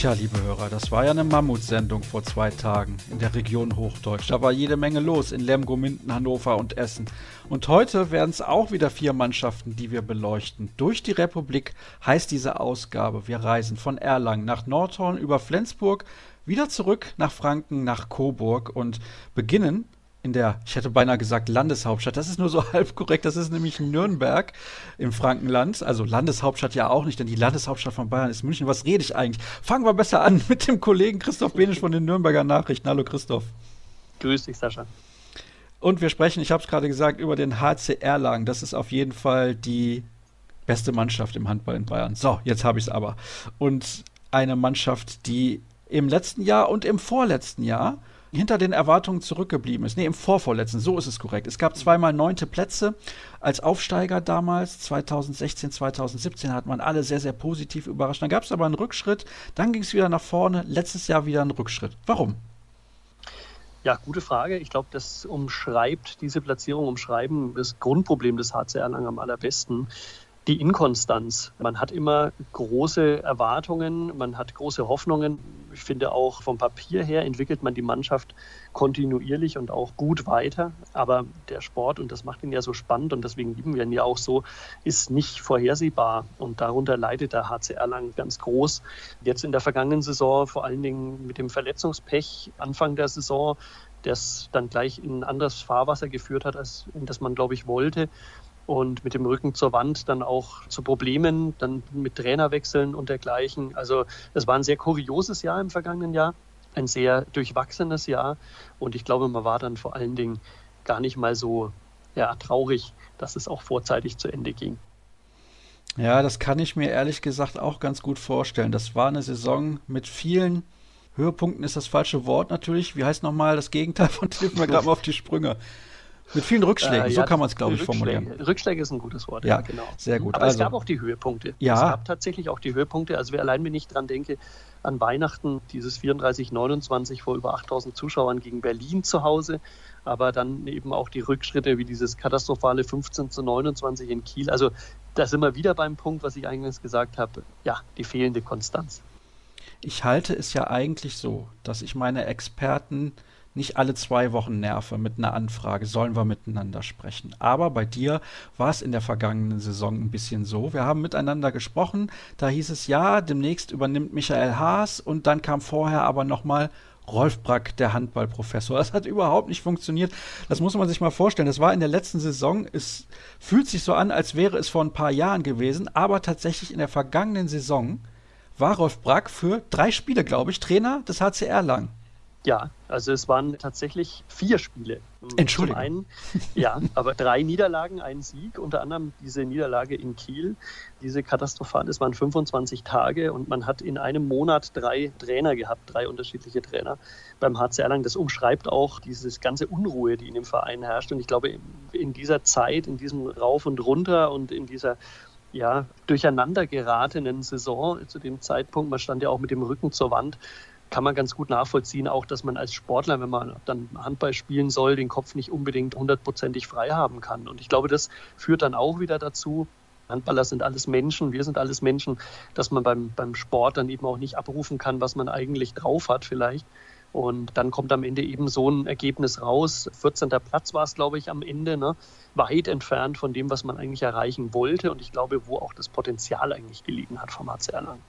Tja, liebe Hörer, das war ja eine Mammutsendung vor zwei Tagen in der Region Hochdeutsch. Da war jede Menge los in Lemgo, Minden, Hannover und Essen. Und heute werden es auch wieder vier Mannschaften, die wir beleuchten. Durch die Republik heißt diese Ausgabe. Wir reisen von Erlangen nach Nordhorn über Flensburg, wieder zurück nach Franken, nach Coburg und beginnen in der, ich hätte beinahe gesagt Landeshauptstadt. Das ist nur so halb korrekt. Das ist nämlich Nürnberg im Frankenland. Also Landeshauptstadt ja auch nicht, denn die Landeshauptstadt von Bayern ist München. Was rede ich eigentlich? Fangen wir besser an mit dem Kollegen Christoph Benisch von den Nürnberger Nachrichten. Hallo Christoph. Grüß dich, Sascha. Und wir sprechen, ich habe es gerade gesagt, über den HC Erlangen. Das ist auf jeden Fall die beste Mannschaft im Handball in Bayern. So, jetzt habe ich es aber. Und eine Mannschaft, die im letzten Jahr und im vorletzten Jahr hinter den Erwartungen zurückgeblieben ist. Nee, im Vorvorletzten, so ist es korrekt. Es gab zweimal neunte Plätze als Aufsteiger damals. 2016, 2017 hat man alle sehr, sehr positiv überrascht. Dann gab es aber einen Rückschritt, dann ging es wieder nach vorne. Letztes Jahr wieder ein Rückschritt. Warum? Ja, gute Frage. Ich glaube, das umschreibt, diese Platzierung umschreiben das Grundproblem des HCR lang am allerbesten die Inkonstanz. Man hat immer große Erwartungen, man hat große Hoffnungen. Ich finde auch vom Papier her entwickelt man die Mannschaft kontinuierlich und auch gut weiter. Aber der Sport, und das macht ihn ja so spannend und deswegen lieben wir ihn ja auch so, ist nicht vorhersehbar. Und darunter leidet der HCR lang ganz groß. Jetzt in der vergangenen Saison, vor allen Dingen mit dem Verletzungspech Anfang der Saison, das dann gleich in ein anderes Fahrwasser geführt hat, als in das man, glaube ich, wollte und mit dem Rücken zur Wand dann auch zu Problemen, dann mit Trainerwechseln und dergleichen. Also es war ein sehr kurioses Jahr im vergangenen Jahr, ein sehr durchwachsenes Jahr und ich glaube, man war dann vor allen Dingen gar nicht mal so ja, traurig, dass es auch vorzeitig zu Ende ging. Ja, das kann ich mir ehrlich gesagt auch ganz gut vorstellen. Das war eine Saison mit vielen Höhepunkten, ist das falsche Wort natürlich. Wie heißt nochmal das Gegenteil von Hilf mir gerade mal auf die Sprünge? Mit vielen Rückschlägen, äh, ja, so kann man es, glaube ich, formulieren. Rückschläge ist ein gutes Wort, ja, ja genau. Sehr gut. Aber also, es gab auch die Höhepunkte. Ja. Es gab tatsächlich auch die Höhepunkte. Also allein, wenn ich dran denke, an Weihnachten, dieses 34-29 vor über 8000 Zuschauern gegen Berlin zu Hause, aber dann eben auch die Rückschritte wie dieses katastrophale 15 zu 29 in Kiel. Also da sind wir wieder beim Punkt, was ich eingangs gesagt habe, ja, die fehlende Konstanz. Ich halte es ja eigentlich so, dass ich meine Experten nicht alle zwei Wochen nerve mit einer Anfrage, sollen wir miteinander sprechen. Aber bei dir war es in der vergangenen Saison ein bisschen so. Wir haben miteinander gesprochen, da hieß es ja, demnächst übernimmt Michael Haas und dann kam vorher aber nochmal Rolf Brack, der Handballprofessor. Das hat überhaupt nicht funktioniert. Das muss man sich mal vorstellen. Das war in der letzten Saison. Es fühlt sich so an, als wäre es vor ein paar Jahren gewesen, aber tatsächlich in der vergangenen Saison war Rolf Brack für drei Spiele, glaube ich, Trainer des HCR lang. Ja, also es waren tatsächlich vier Spiele. Entschuldigung. Zum einen, ja, aber drei Niederlagen, ein Sieg, unter anderem diese Niederlage in Kiel, diese katastrophal, es waren 25 Tage und man hat in einem Monat drei Trainer gehabt, drei unterschiedliche Trainer beim HC Erlangen. Das umschreibt auch dieses ganze Unruhe, die in dem Verein herrscht. Und ich glaube, in dieser Zeit, in diesem Rauf und Runter und in dieser ja, durcheinander geratenen Saison zu dem Zeitpunkt, man stand ja auch mit dem Rücken zur Wand, kann man ganz gut nachvollziehen, auch dass man als Sportler, wenn man dann Handball spielen soll, den Kopf nicht unbedingt hundertprozentig frei haben kann. Und ich glaube, das führt dann auch wieder dazu, Handballer sind alles Menschen, wir sind alles Menschen, dass man beim, beim Sport dann eben auch nicht abrufen kann, was man eigentlich drauf hat vielleicht. Und dann kommt am Ende eben so ein Ergebnis raus. 14. Platz war es, glaube ich, am Ende, ne? weit entfernt von dem, was man eigentlich erreichen wollte. Und ich glaube, wo auch das Potenzial eigentlich gelegen hat vom HC Erlangen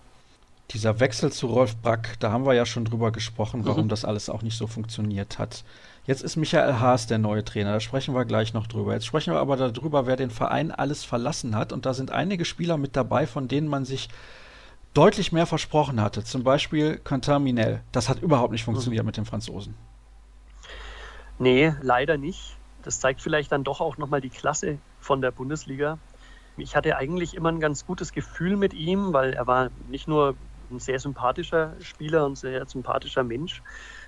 dieser Wechsel zu Rolf Brack, da haben wir ja schon drüber gesprochen, warum mhm. das alles auch nicht so funktioniert hat. Jetzt ist Michael Haas der neue Trainer, da sprechen wir gleich noch drüber. Jetzt sprechen wir aber darüber, wer den Verein alles verlassen hat. Und da sind einige Spieler mit dabei, von denen man sich deutlich mehr versprochen hatte. Zum Beispiel Quentin Minel. Das hat überhaupt nicht funktioniert mhm. mit den Franzosen. Nee, leider nicht. Das zeigt vielleicht dann doch auch nochmal die Klasse von der Bundesliga. Ich hatte eigentlich immer ein ganz gutes Gefühl mit ihm, weil er war nicht nur ein sehr sympathischer Spieler und sehr sympathischer Mensch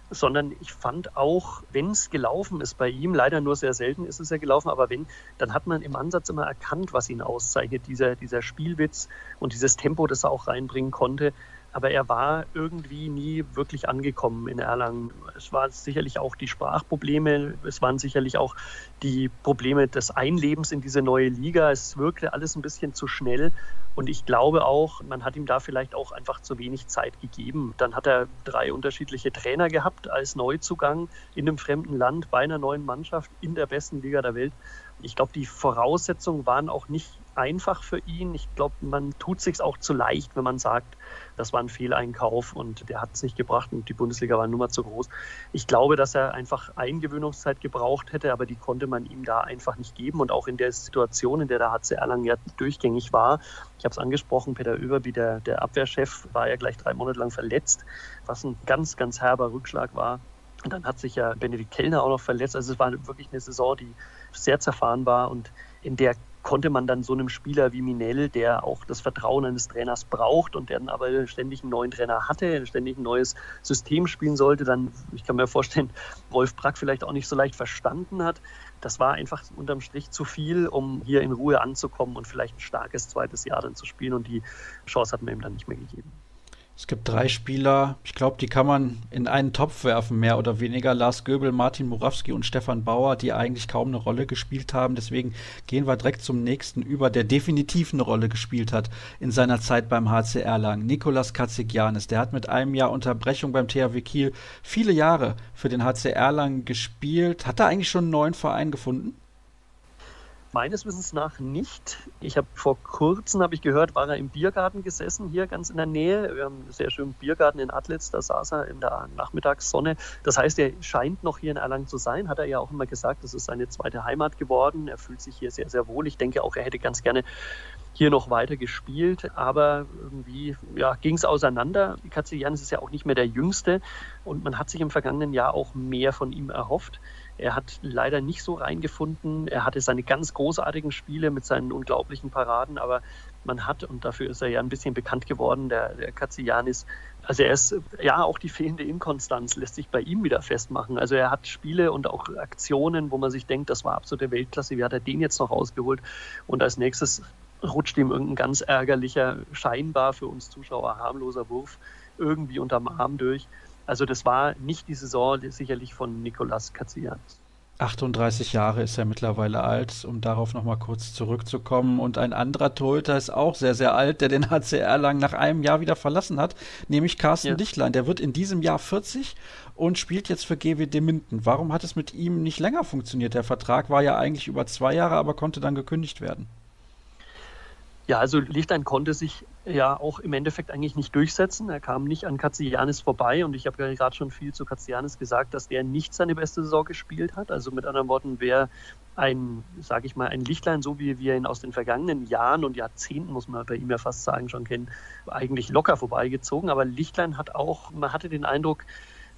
sondern ich fand auch, wenn es gelaufen ist bei ihm, leider nur sehr selten ist es ja gelaufen, aber wenn, dann hat man im Ansatz immer erkannt, was ihn auszeichnet, dieser, dieser Spielwitz und dieses Tempo, das er auch reinbringen konnte aber er war irgendwie nie wirklich angekommen in Erlangen. Es waren sicherlich auch die Sprachprobleme, es waren sicherlich auch die Probleme des Einlebens in diese neue Liga. Es wirkte alles ein bisschen zu schnell und ich glaube auch, man hat ihm da vielleicht auch einfach zu wenig Zeit gegeben. Dann hat er drei unterschiedliche Trainer gehabt als Neuzugang in einem fremden Land bei einer neuen Mannschaft in der besten Liga der Welt. Ich glaube, die Voraussetzungen waren auch nicht einfach für ihn. Ich glaube, man tut sich auch zu leicht, wenn man sagt, das war ein Fehleinkauf und der hat es nicht gebracht und die Bundesliga war nur zu groß. Ich glaube, dass er einfach Eingewöhnungszeit gebraucht hätte, aber die konnte man ihm da einfach nicht geben. Und auch in der Situation, in der der HC Erlangen ja durchgängig war, ich habe es angesprochen, Peter Oeberby, der, der Abwehrchef, war ja gleich drei Monate lang verletzt, was ein ganz, ganz herber Rückschlag war. Und dann hat sich ja Benedikt Kellner auch noch verletzt. Also es war wirklich eine Saison, die sehr zerfahren war und in der konnte man dann so einem Spieler wie Minell, der auch das Vertrauen eines Trainers braucht und der dann aber ständig einen neuen Trainer hatte, ständig ein neues System spielen sollte, dann, ich kann mir vorstellen, Wolf Brack vielleicht auch nicht so leicht verstanden hat. Das war einfach unterm Strich zu viel, um hier in Ruhe anzukommen und vielleicht ein starkes zweites Jahr dann zu spielen und die Chance hat man ihm dann nicht mehr gegeben. Es gibt drei Spieler, ich glaube, die kann man in einen Topf werfen, mehr oder weniger. Lars Göbel, Martin Murawski und Stefan Bauer, die eigentlich kaum eine Rolle gespielt haben. Deswegen gehen wir direkt zum nächsten über, der definitiv eine Rolle gespielt hat in seiner Zeit beim HC Erlangen. Nikolas Katzigianis, der hat mit einem Jahr Unterbrechung beim THW Kiel viele Jahre für den HC Erlangen gespielt. Hat er eigentlich schon einen neuen Verein gefunden? Meines Wissens nach nicht. Ich habe vor kurzem, habe ich gehört, war er im Biergarten gesessen, hier ganz in der Nähe. Wir haben einen sehr schönen Biergarten in Atlitz, da saß er in der Nachmittagssonne. Das heißt, er scheint noch hier in Erlangen zu sein, hat er ja auch immer gesagt. Das ist seine zweite Heimat geworden. Er fühlt sich hier sehr, sehr wohl. Ich denke auch, er hätte ganz gerne hier noch weiter gespielt, aber irgendwie ja, ging es auseinander. Katzianis ist ja auch nicht mehr der Jüngste und man hat sich im vergangenen Jahr auch mehr von ihm erhofft. Er hat leider nicht so reingefunden. Er hatte seine ganz großartigen Spiele mit seinen unglaublichen Paraden, aber man hat, und dafür ist er ja ein bisschen bekannt geworden, der, der Katzianis, also er ist, ja, auch die fehlende Inkonstanz lässt sich bei ihm wieder festmachen. Also er hat Spiele und auch Aktionen, wo man sich denkt, das war absolute Weltklasse, wie hat er den jetzt noch ausgeholt? Und als nächstes rutscht ihm irgendein ganz ärgerlicher, scheinbar für uns Zuschauer harmloser Wurf irgendwie unterm Arm durch. Also das war nicht die Saison sicherlich von Nicolas Katzianis. 38 Jahre ist er mittlerweile alt, um darauf nochmal kurz zurückzukommen. Und ein anderer Torhüter ist auch sehr, sehr alt, der den HCR lang nach einem Jahr wieder verlassen hat, nämlich Carsten ja. Dichtlein. Der wird in diesem Jahr 40 und spielt jetzt für GWD Minden. Warum hat es mit ihm nicht länger funktioniert? Der Vertrag war ja eigentlich über zwei Jahre, aber konnte dann gekündigt werden. Ja, also Lichtenstein konnte sich ja auch im Endeffekt eigentlich nicht durchsetzen. Er kam nicht an Katzianis vorbei und ich habe gerade schon viel zu Katzianis gesagt, dass der nicht seine beste Saison gespielt hat. Also mit anderen Worten, wer ein, sage ich mal, ein Lichtlein, so wie wir ihn aus den vergangenen Jahren und Jahrzehnten, muss man bei ihm ja fast sagen, schon kennen, eigentlich locker vorbeigezogen. Aber Lichtlein hat auch, man hatte den Eindruck,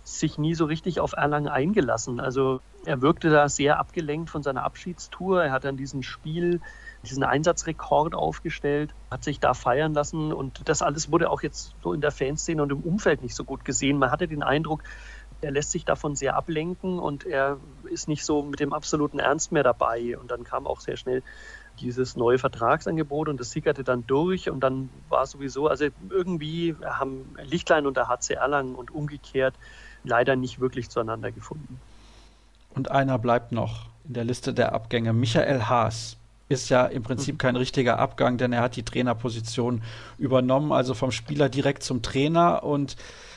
sich nie so richtig auf Erlangen eingelassen. Also er wirkte da sehr abgelenkt von seiner Abschiedstour. Er hat dann diesen Spiel diesen Einsatzrekord aufgestellt, hat sich da feiern lassen und das alles wurde auch jetzt so in der Fanszene und im Umfeld nicht so gut gesehen. Man hatte den Eindruck, er lässt sich davon sehr ablenken und er ist nicht so mit dem absoluten Ernst mehr dabei. Und dann kam auch sehr schnell dieses neue Vertragsangebot und das sickerte dann durch und dann war sowieso, also irgendwie haben Lichtlein und der HC Erlangen und umgekehrt leider nicht wirklich zueinander gefunden. Und einer bleibt noch in der Liste der Abgänge, Michael Haas ist ja im Prinzip mhm. kein richtiger Abgang, denn er hat die Trainerposition übernommen, also vom Spieler direkt zum Trainer und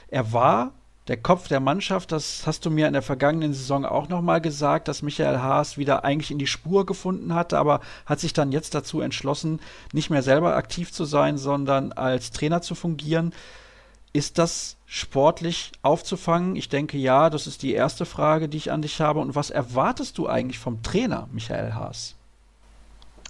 er war der Kopf der Mannschaft, das hast du mir in der vergangenen Saison auch nochmal gesagt, dass Michael Haas wieder eigentlich in die Spur gefunden hatte, aber hat sich dann jetzt dazu entschlossen, nicht mehr selber aktiv zu sein, sondern als Trainer zu fungieren. Ist das sportlich aufzufangen? Ich denke ja, das ist die erste Frage, die ich an dich habe. Und was erwartest du eigentlich vom Trainer, Michael Haas?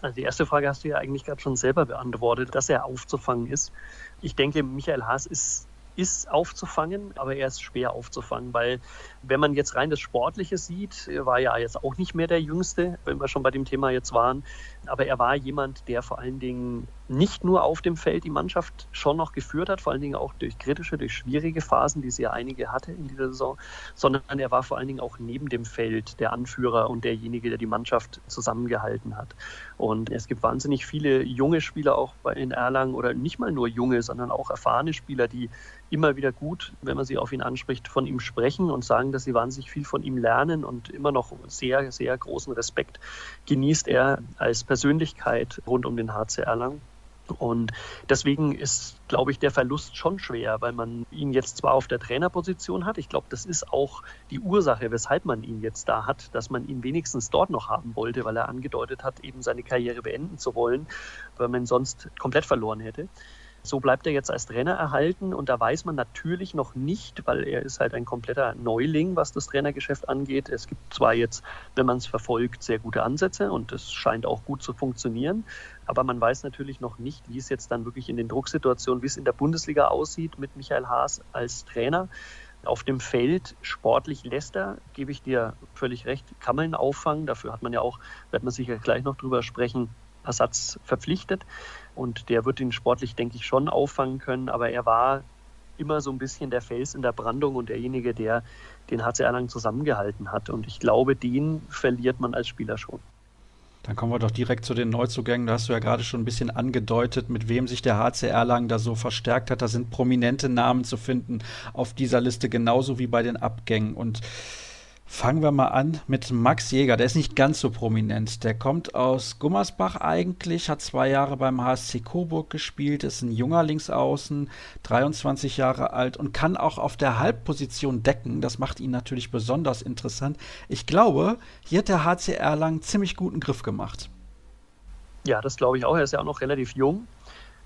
Also die erste Frage hast du ja eigentlich gerade schon selber beantwortet, dass er aufzufangen ist. Ich denke, Michael Haas ist, ist aufzufangen, aber er ist schwer aufzufangen, weil wenn man jetzt rein das Sportliche sieht, war ja jetzt auch nicht mehr der Jüngste, wenn wir schon bei dem Thema jetzt waren, aber er war jemand, der vor allen Dingen nicht nur auf dem Feld die Mannschaft schon noch geführt hat, vor allen Dingen auch durch kritische, durch schwierige Phasen, die sie ja einige hatte in dieser Saison, sondern er war vor allen Dingen auch neben dem Feld der Anführer und derjenige, der die Mannschaft zusammengehalten hat. Und es gibt wahnsinnig viele junge Spieler auch in Erlangen oder nicht mal nur junge, sondern auch erfahrene Spieler, die immer wieder gut, wenn man sie auf ihn anspricht, von ihm sprechen und sagen, dass sie wahnsinnig viel von ihm lernen und immer noch sehr, sehr großen Respekt genießt er als Persönlichkeit rund um den HC Erlangen. Und deswegen ist, glaube ich, der Verlust schon schwer, weil man ihn jetzt zwar auf der Trainerposition hat. Ich glaube, das ist auch die Ursache, weshalb man ihn jetzt da hat, dass man ihn wenigstens dort noch haben wollte, weil er angedeutet hat, eben seine Karriere beenden zu wollen, weil man ihn sonst komplett verloren hätte. So bleibt er jetzt als Trainer erhalten und da weiß man natürlich noch nicht, weil er ist halt ein kompletter Neuling, was das Trainergeschäft angeht. Es gibt zwar jetzt, wenn man es verfolgt, sehr gute Ansätze und es scheint auch gut zu funktionieren, aber man weiß natürlich noch nicht, wie es jetzt dann wirklich in den Drucksituationen, wie es in der Bundesliga aussieht mit Michael Haas als Trainer. Auf dem Feld sportlich lässt er, gebe ich dir völlig recht, kann man auffangen. Dafür hat man ja auch, wird man sicher gleich noch drüber sprechen, Ersatz verpflichtet. Und der wird ihn sportlich, denke ich, schon auffangen können. Aber er war immer so ein bisschen der Fels in der Brandung und derjenige, der den HC Erlangen zusammengehalten hat. Und ich glaube, den verliert man als Spieler schon. Dann kommen wir doch direkt zu den Neuzugängen. Da hast du ja gerade schon ein bisschen angedeutet, mit wem sich der HC Erlangen da so verstärkt hat. Da sind prominente Namen zu finden auf dieser Liste, genauso wie bei den Abgängen. Und Fangen wir mal an mit Max Jäger. Der ist nicht ganz so prominent. Der kommt aus Gummersbach eigentlich, hat zwei Jahre beim HSC Coburg gespielt, ist ein junger Linksaußen, 23 Jahre alt und kann auch auf der Halbposition decken. Das macht ihn natürlich besonders interessant. Ich glaube, hier hat der HC Erlangen ziemlich guten Griff gemacht. Ja, das glaube ich auch. Er ist ja auch noch relativ jung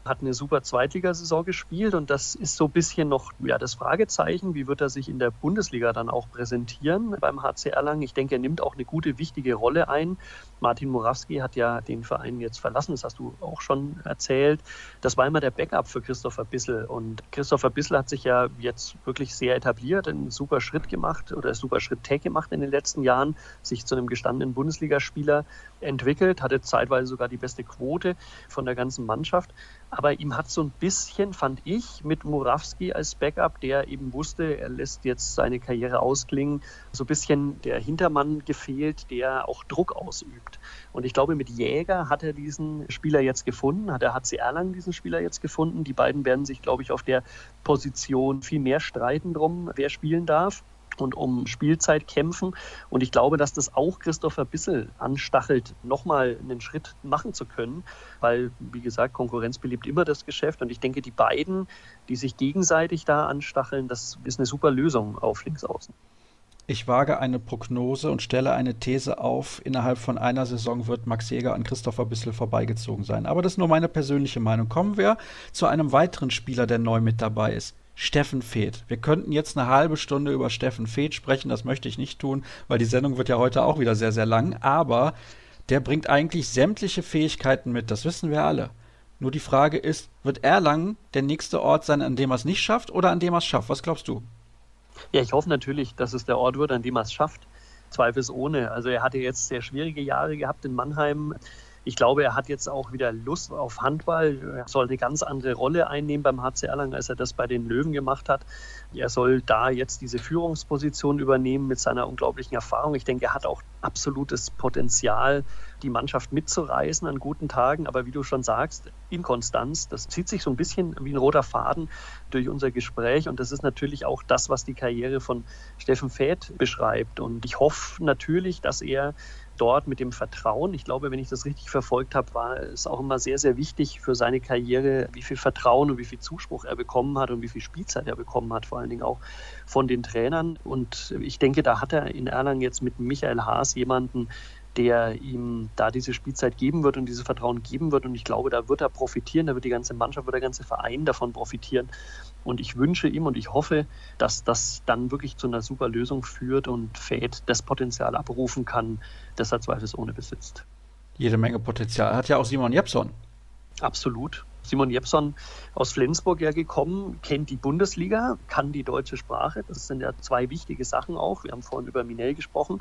hat eine super Zweitligasaison gespielt und das ist so ein bisschen noch ja, das Fragezeichen, wie wird er sich in der Bundesliga dann auch präsentieren beim HC Erlangen. Ich denke, er nimmt auch eine gute, wichtige Rolle ein. Martin Morawski hat ja den Verein jetzt verlassen, das hast du auch schon erzählt. Das war immer der Backup für Christopher Bissel und Christopher Bissel hat sich ja jetzt wirklich sehr etabliert, einen super Schritt gemacht oder einen super Schritt Tag gemacht in den letzten Jahren, sich zu einem gestandenen Bundesligaspieler entwickelt, hatte zeitweise sogar die beste Quote von der ganzen Mannschaft. Aber ihm hat so ein bisschen, fand ich, mit Murawski als Backup, der eben wusste, er lässt jetzt seine Karriere ausklingen, so ein bisschen der Hintermann gefehlt, der auch Druck ausübt. Und ich glaube, mit Jäger hat er diesen Spieler jetzt gefunden, hat der HC Erlangen diesen Spieler jetzt gefunden. Die beiden werden sich, glaube ich, auf der Position viel mehr streiten drum, wer spielen darf und um Spielzeit kämpfen. Und ich glaube, dass das auch Christopher Bissel anstachelt, nochmal einen Schritt machen zu können, weil, wie gesagt, Konkurrenz beliebt immer das Geschäft. Und ich denke, die beiden, die sich gegenseitig da anstacheln, das ist eine super Lösung auf Linksaußen. Ich wage eine Prognose und stelle eine These auf. Innerhalb von einer Saison wird Max Jäger an Christopher Bissel vorbeigezogen sein. Aber das ist nur meine persönliche Meinung. Kommen wir zu einem weiteren Spieler, der neu mit dabei ist. Steffen Feeth. Wir könnten jetzt eine halbe Stunde über Steffen Feeth sprechen, das möchte ich nicht tun, weil die Sendung wird ja heute auch wieder sehr, sehr lang, aber der bringt eigentlich sämtliche Fähigkeiten mit, das wissen wir alle. Nur die Frage ist, wird Erlangen der nächste Ort sein, an dem er es nicht schafft oder an dem er es schafft? Was glaubst du? Ja, ich hoffe natürlich, dass es der Ort wird, an dem er es schafft. Zweifelsohne. Also er hatte jetzt sehr schwierige Jahre gehabt in Mannheim. Ich glaube, er hat jetzt auch wieder Lust auf Handball. Er soll eine ganz andere Rolle einnehmen beim HC Erlangen, als er das bei den Löwen gemacht hat. Er soll da jetzt diese Führungsposition übernehmen mit seiner unglaublichen Erfahrung. Ich denke, er hat auch absolutes Potenzial, die Mannschaft mitzureißen an guten Tagen. Aber wie du schon sagst, Inkonstanz, das zieht sich so ein bisschen wie ein roter Faden durch unser Gespräch. Und das ist natürlich auch das, was die Karriere von Steffen Fäth beschreibt. Und ich hoffe natürlich, dass er dort mit dem Vertrauen. Ich glaube, wenn ich das richtig verfolgt habe, war es auch immer sehr, sehr wichtig für seine Karriere, wie viel Vertrauen und wie viel Zuspruch er bekommen hat und wie viel Spielzeit er bekommen hat, vor allen Dingen auch von den Trainern. Und ich denke, da hat er in Erlangen jetzt mit Michael Haas jemanden, der ihm da diese Spielzeit geben wird und dieses Vertrauen geben wird. Und ich glaube, da wird er profitieren, da wird die ganze Mannschaft, wird der ganze Verein davon profitieren. Und ich wünsche ihm und ich hoffe, dass das dann wirklich zu einer super Lösung führt und Fäd das Potenzial abrufen kann, das er zweifelsohne besitzt. Jede Menge Potenzial. Hat ja auch Simon Jepson. Absolut. Simon Jepson aus Flensburg ja gekommen, kennt die Bundesliga, kann die deutsche Sprache. Das sind ja zwei wichtige Sachen auch. Wir haben vorhin über Minel gesprochen.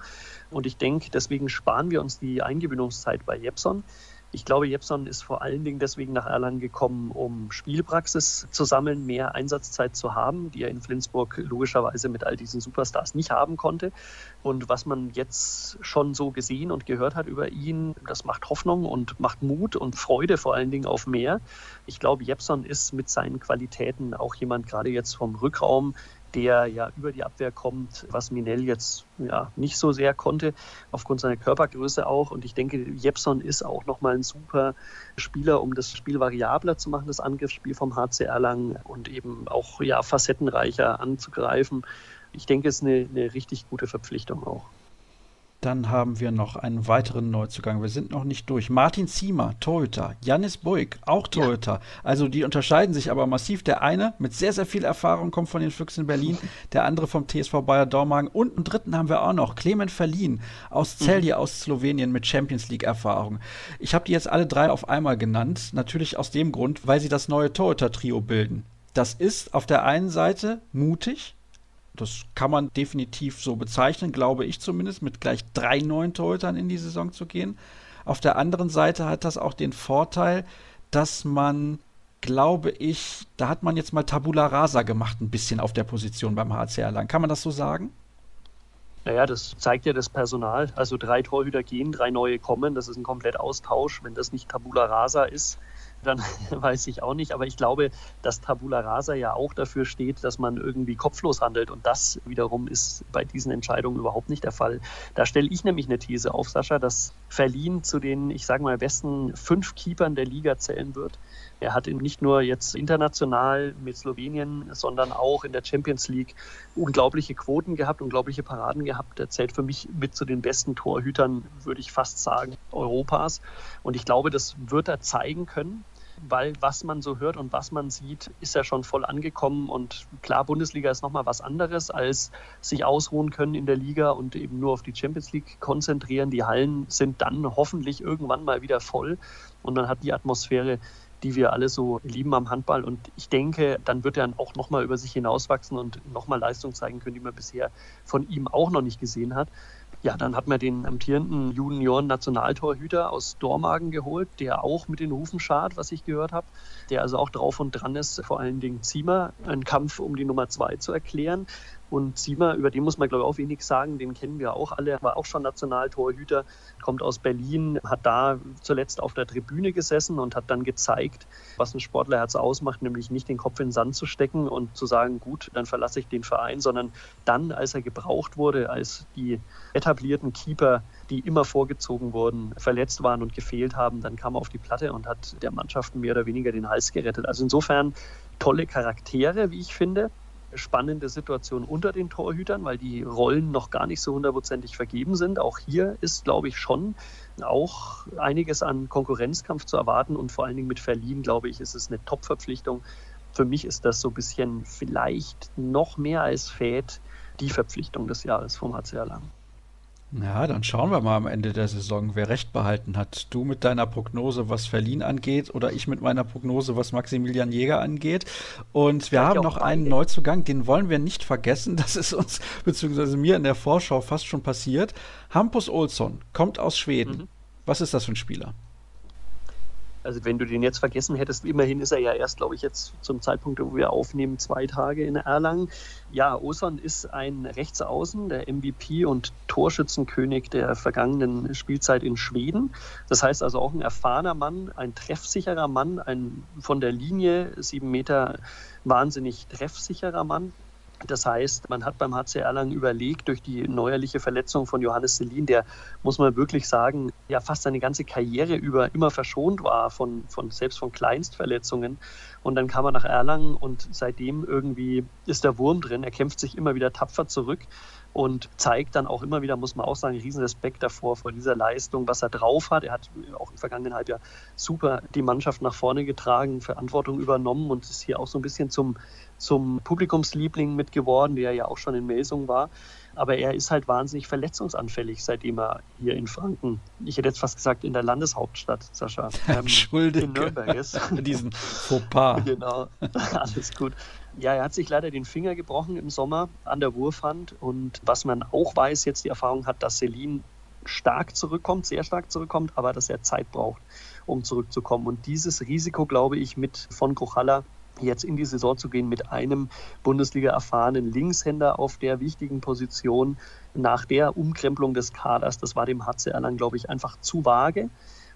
Und ich denke, deswegen sparen wir uns die Eingewöhnungszeit bei Jepson. Ich glaube, Jepson ist vor allen Dingen deswegen nach Erlangen gekommen, um Spielpraxis zu sammeln, mehr Einsatzzeit zu haben, die er in Flensburg logischerweise mit all diesen Superstars nicht haben konnte. Und was man jetzt schon so gesehen und gehört hat über ihn, das macht Hoffnung und macht Mut und Freude vor allen Dingen auf mehr. Ich glaube, Jepson ist mit seinen Qualitäten auch jemand gerade jetzt vom Rückraum, der ja über die Abwehr kommt, was Minell jetzt ja nicht so sehr konnte, aufgrund seiner Körpergröße auch. Und ich denke, Jepson ist auch nochmal ein super Spieler, um das Spiel variabler zu machen, das Angriffsspiel vom HC Erlangen und eben auch ja facettenreicher anzugreifen. Ich denke, es ist eine, eine richtig gute Verpflichtung auch. Dann haben wir noch einen weiteren Neuzugang. Wir sind noch nicht durch. Martin Ziemer, Torhüter. Janis Boig, auch Torhüter. Ja. Also die unterscheiden sich aber massiv. Der eine mit sehr, sehr viel Erfahrung kommt von den Füchsen Berlin, der andere vom TSV Bayer Dormagen. Und einen dritten haben wir auch noch. Clement Verlin aus Celje mhm. aus Slowenien mit Champions League Erfahrung. Ich habe die jetzt alle drei auf einmal genannt. Natürlich aus dem Grund, weil sie das neue Torhüter-Trio bilden. Das ist auf der einen Seite mutig, das kann man definitiv so bezeichnen, glaube ich zumindest, mit gleich drei neuen Torhütern in die Saison zu gehen. Auf der anderen Seite hat das auch den Vorteil, dass man, glaube ich, da hat man jetzt mal Tabula Rasa gemacht, ein bisschen auf der Position beim HCR lang. Kann man das so sagen? Naja, das zeigt ja das Personal. Also drei Torhüter gehen, drei neue kommen. Das ist ein komplett Austausch. Wenn das nicht Tabula Rasa ist, dann weiß ich auch nicht. Aber ich glaube, dass Tabula Rasa ja auch dafür steht, dass man irgendwie kopflos handelt. Und das wiederum ist bei diesen Entscheidungen überhaupt nicht der Fall. Da stelle ich nämlich eine These auf, Sascha, dass Verlien zu den, ich sage mal, besten fünf Keepern der Liga zählen wird. Er hat nicht nur jetzt international mit Slowenien, sondern auch in der Champions League unglaubliche Quoten gehabt, unglaubliche Paraden gehabt. Er zählt für mich mit zu den besten Torhütern, würde ich fast sagen, Europas. Und ich glaube, das wird er zeigen können weil was man so hört und was man sieht, ist ja schon voll angekommen. Und klar, Bundesliga ist nochmal was anderes, als sich ausruhen können in der Liga und eben nur auf die Champions League konzentrieren. Die Hallen sind dann hoffentlich irgendwann mal wieder voll und man hat die Atmosphäre, die wir alle so lieben am Handball. Und ich denke, dann wird er auch nochmal über sich hinauswachsen und nochmal Leistung zeigen können, die man bisher von ihm auch noch nicht gesehen hat. Ja, dann hat man den amtierenden Junioren-Nationaltorhüter aus Dormagen geholt, der auch mit den Hufen schart, was ich gehört habe, der also auch drauf und dran ist, vor allen Dingen Ziemer einen Kampf um die Nummer zwei zu erklären. Und Ziemer, über den muss man glaube ich auch wenig sagen, den kennen wir auch alle, war auch schon Nationaltorhüter, kommt aus Berlin, hat da zuletzt auf der Tribüne gesessen und hat dann gezeigt, was ein Sportlerherz ausmacht, nämlich nicht den Kopf in den Sand zu stecken und zu sagen, gut, dann verlasse ich den Verein, sondern dann, als er gebraucht wurde, als die etablierten Keeper, die immer vorgezogen wurden, verletzt waren und gefehlt haben, dann kam er auf die Platte und hat der Mannschaft mehr oder weniger den Hals gerettet. Also insofern tolle Charaktere, wie ich finde spannende Situation unter den Torhütern, weil die Rollen noch gar nicht so hundertprozentig vergeben sind. Auch hier ist, glaube ich, schon auch einiges an Konkurrenzkampf zu erwarten und vor allen Dingen mit Verliehen, glaube ich, ist es eine Top-Verpflichtung. Für mich ist das so ein bisschen vielleicht noch mehr als Fät die Verpflichtung des Jahres vom HCR Lang. Ja, dann schauen wir mal am Ende der Saison, wer recht behalten hat. Du mit deiner Prognose, was Verlien angeht, oder ich mit meiner Prognose, was Maximilian Jäger angeht. Und wir haben noch einen Neuzugang, den wollen wir nicht vergessen. Das ist uns, beziehungsweise mir in der Vorschau fast schon passiert. Hampus Olsson kommt aus Schweden. Mhm. Was ist das für ein Spieler? Also wenn du den jetzt vergessen hättest, immerhin ist er ja erst, glaube ich, jetzt zum Zeitpunkt, wo wir aufnehmen, zwei Tage in Erlangen. Ja, Oson ist ein Rechtsaußen, der MVP und Torschützenkönig der vergangenen Spielzeit in Schweden. Das heißt also auch ein erfahrener Mann, ein treffsicherer Mann, ein von der Linie sieben Meter wahnsinnig treffsicherer Mann. Das heißt, man hat beim HC Erlangen überlegt, durch die neuerliche Verletzung von Johannes Selin, der, muss man wirklich sagen, ja fast seine ganze Karriere über immer verschont war, von, von selbst von Kleinstverletzungen. Und dann kam er nach Erlangen und seitdem irgendwie ist der Wurm drin. Er kämpft sich immer wieder tapfer zurück und zeigt dann auch immer wieder, muss man auch sagen, riesen Respekt davor, vor dieser Leistung, was er drauf hat. Er hat auch im vergangenen Halbjahr super die Mannschaft nach vorne getragen, Verantwortung übernommen und ist hier auch so ein bisschen zum, zum Publikumsliebling mitgeworden, der ja auch schon in Melsung war. Aber er ist halt wahnsinnig verletzungsanfällig, seitdem er hier in Franken, ich hätte jetzt fast gesagt in der Landeshauptstadt, Sascha, ähm, in Nürnberg ist. Diesen Fauxpas. genau, alles gut. Ja, er hat sich leider den Finger gebrochen im Sommer an der Wurfhand. Und was man auch weiß, jetzt die Erfahrung hat, dass Selin stark zurückkommt, sehr stark zurückkommt, aber dass er Zeit braucht Vorsprung zurückzukommen. Und dieses Risiko, glaube ich, mit von Kochalla jetzt in die Saison zu gehen mit einem Bundesliga-erfahrenen Linkshänder auf der wichtigen Position nach der Umkrempelung des Kaders, das war dem HC Erlangen, glaube ich, einfach zu vage.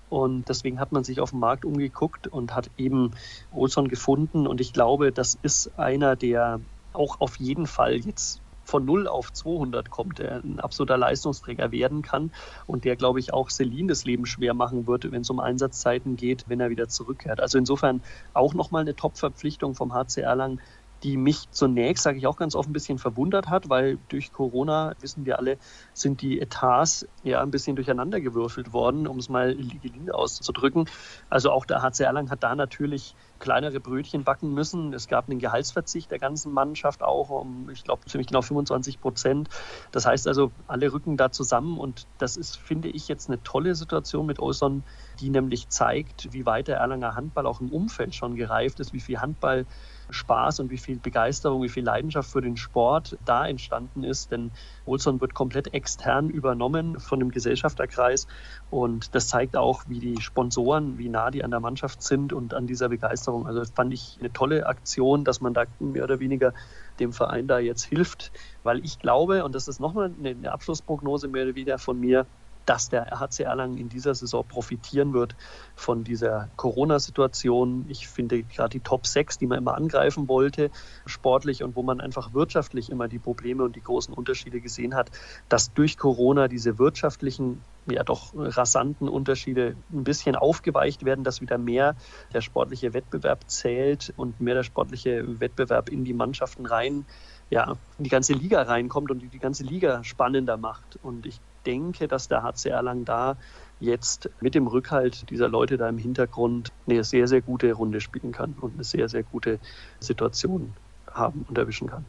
Und deswegen hat man sich auf dem Markt umgeguckt und hat eben Olson gefunden. Und ich glaube, das ist einer, der auch auf jeden Fall jetzt von 0 auf 200 kommt, der ein absoluter Leistungsträger werden kann und der, glaube ich, auch Celine das Leben schwer machen wird, wenn es um Einsatzzeiten geht, wenn er wieder zurückkehrt. Also insofern auch nochmal eine Top-Verpflichtung vom HC Erlangen, die mich zunächst, sage ich auch ganz offen, ein bisschen verwundert hat, weil durch Corona, wissen wir alle, sind die Etats ja ein bisschen durcheinandergewürfelt worden, um es mal gelinde auszudrücken. Also auch der HC Erlangen hat da natürlich kleinere Brötchen backen müssen. Es gab einen Gehaltsverzicht der ganzen Mannschaft auch um, ich glaube, ziemlich genau 25 Prozent. Das heißt also, alle rücken da zusammen und das ist, finde ich, jetzt eine tolle Situation mit Olson, die nämlich zeigt, wie weit der Erlanger Handball auch im Umfeld schon gereift ist, wie viel Handball Spaß und wie viel Begeisterung, wie viel Leidenschaft für den Sport da entstanden ist. Denn Olson wird komplett extern übernommen von dem Gesellschafterkreis. Und das zeigt auch, wie die Sponsoren, wie nah die an der Mannschaft sind und an dieser Begeisterung. Also das fand ich eine tolle Aktion, dass man da mehr oder weniger dem Verein da jetzt hilft. Weil ich glaube, und das ist nochmal eine Abschlussprognose mehr oder weniger von mir, dass der HC Erlangen in dieser Saison profitieren wird von dieser Corona-Situation. Ich finde gerade die Top 6, die man immer angreifen wollte, sportlich und wo man einfach wirtschaftlich immer die Probleme und die großen Unterschiede gesehen hat, dass durch Corona diese wirtschaftlichen ja doch rasanten Unterschiede ein bisschen aufgeweicht werden, dass wieder mehr der sportliche Wettbewerb zählt und mehr der sportliche Wettbewerb in die Mannschaften rein, ja, in die ganze Liga reinkommt und die ganze Liga spannender macht. Und ich denke, dass der HC Erlangen da jetzt mit dem Rückhalt dieser Leute da im Hintergrund eine sehr, sehr gute Runde spielen kann und eine sehr, sehr gute Situation haben und erwischen kann.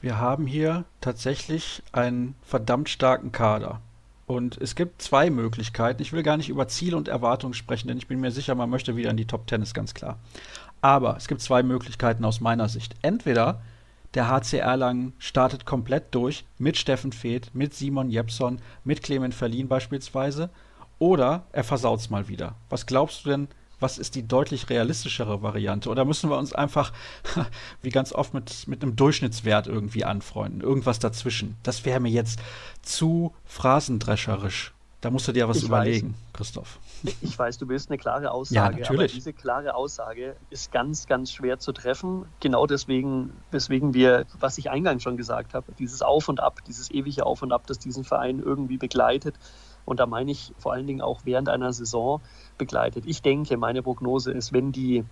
Wir haben hier tatsächlich einen verdammt starken Kader. Und es gibt zwei Möglichkeiten. Ich will gar nicht über Ziele und Erwartungen sprechen, denn ich bin mir sicher, man möchte wieder in die Top Ten, ist ganz klar. Aber es gibt zwei Möglichkeiten aus meiner Sicht. Entweder der HC Erlangen startet komplett durch mit Steffen Feeth, mit Simon Jepson, mit Clement Verlin beispielsweise. Oder er versaut es mal wieder. Was glaubst du denn, was ist die deutlich realistischere Variante? Oder müssen wir uns einfach, wie ganz oft, mit, mit einem Durchschnittswert irgendwie anfreunden? Irgendwas dazwischen. Das wäre mir jetzt zu phrasendrescherisch. Da musst du dir was ich überlegen, weiß. Christoph. Ich weiß, du willst eine klare Aussage, ja, natürlich. aber diese klare Aussage ist ganz, ganz schwer zu treffen. Genau deswegen, weswegen wir, was ich eingangs schon gesagt habe, dieses Auf und Ab, dieses ewige Auf und Ab, das diesen Verein irgendwie begleitet. Und da meine ich vor allen Dingen auch während einer Saison begleitet. Ich denke, meine Prognose ist, wenn die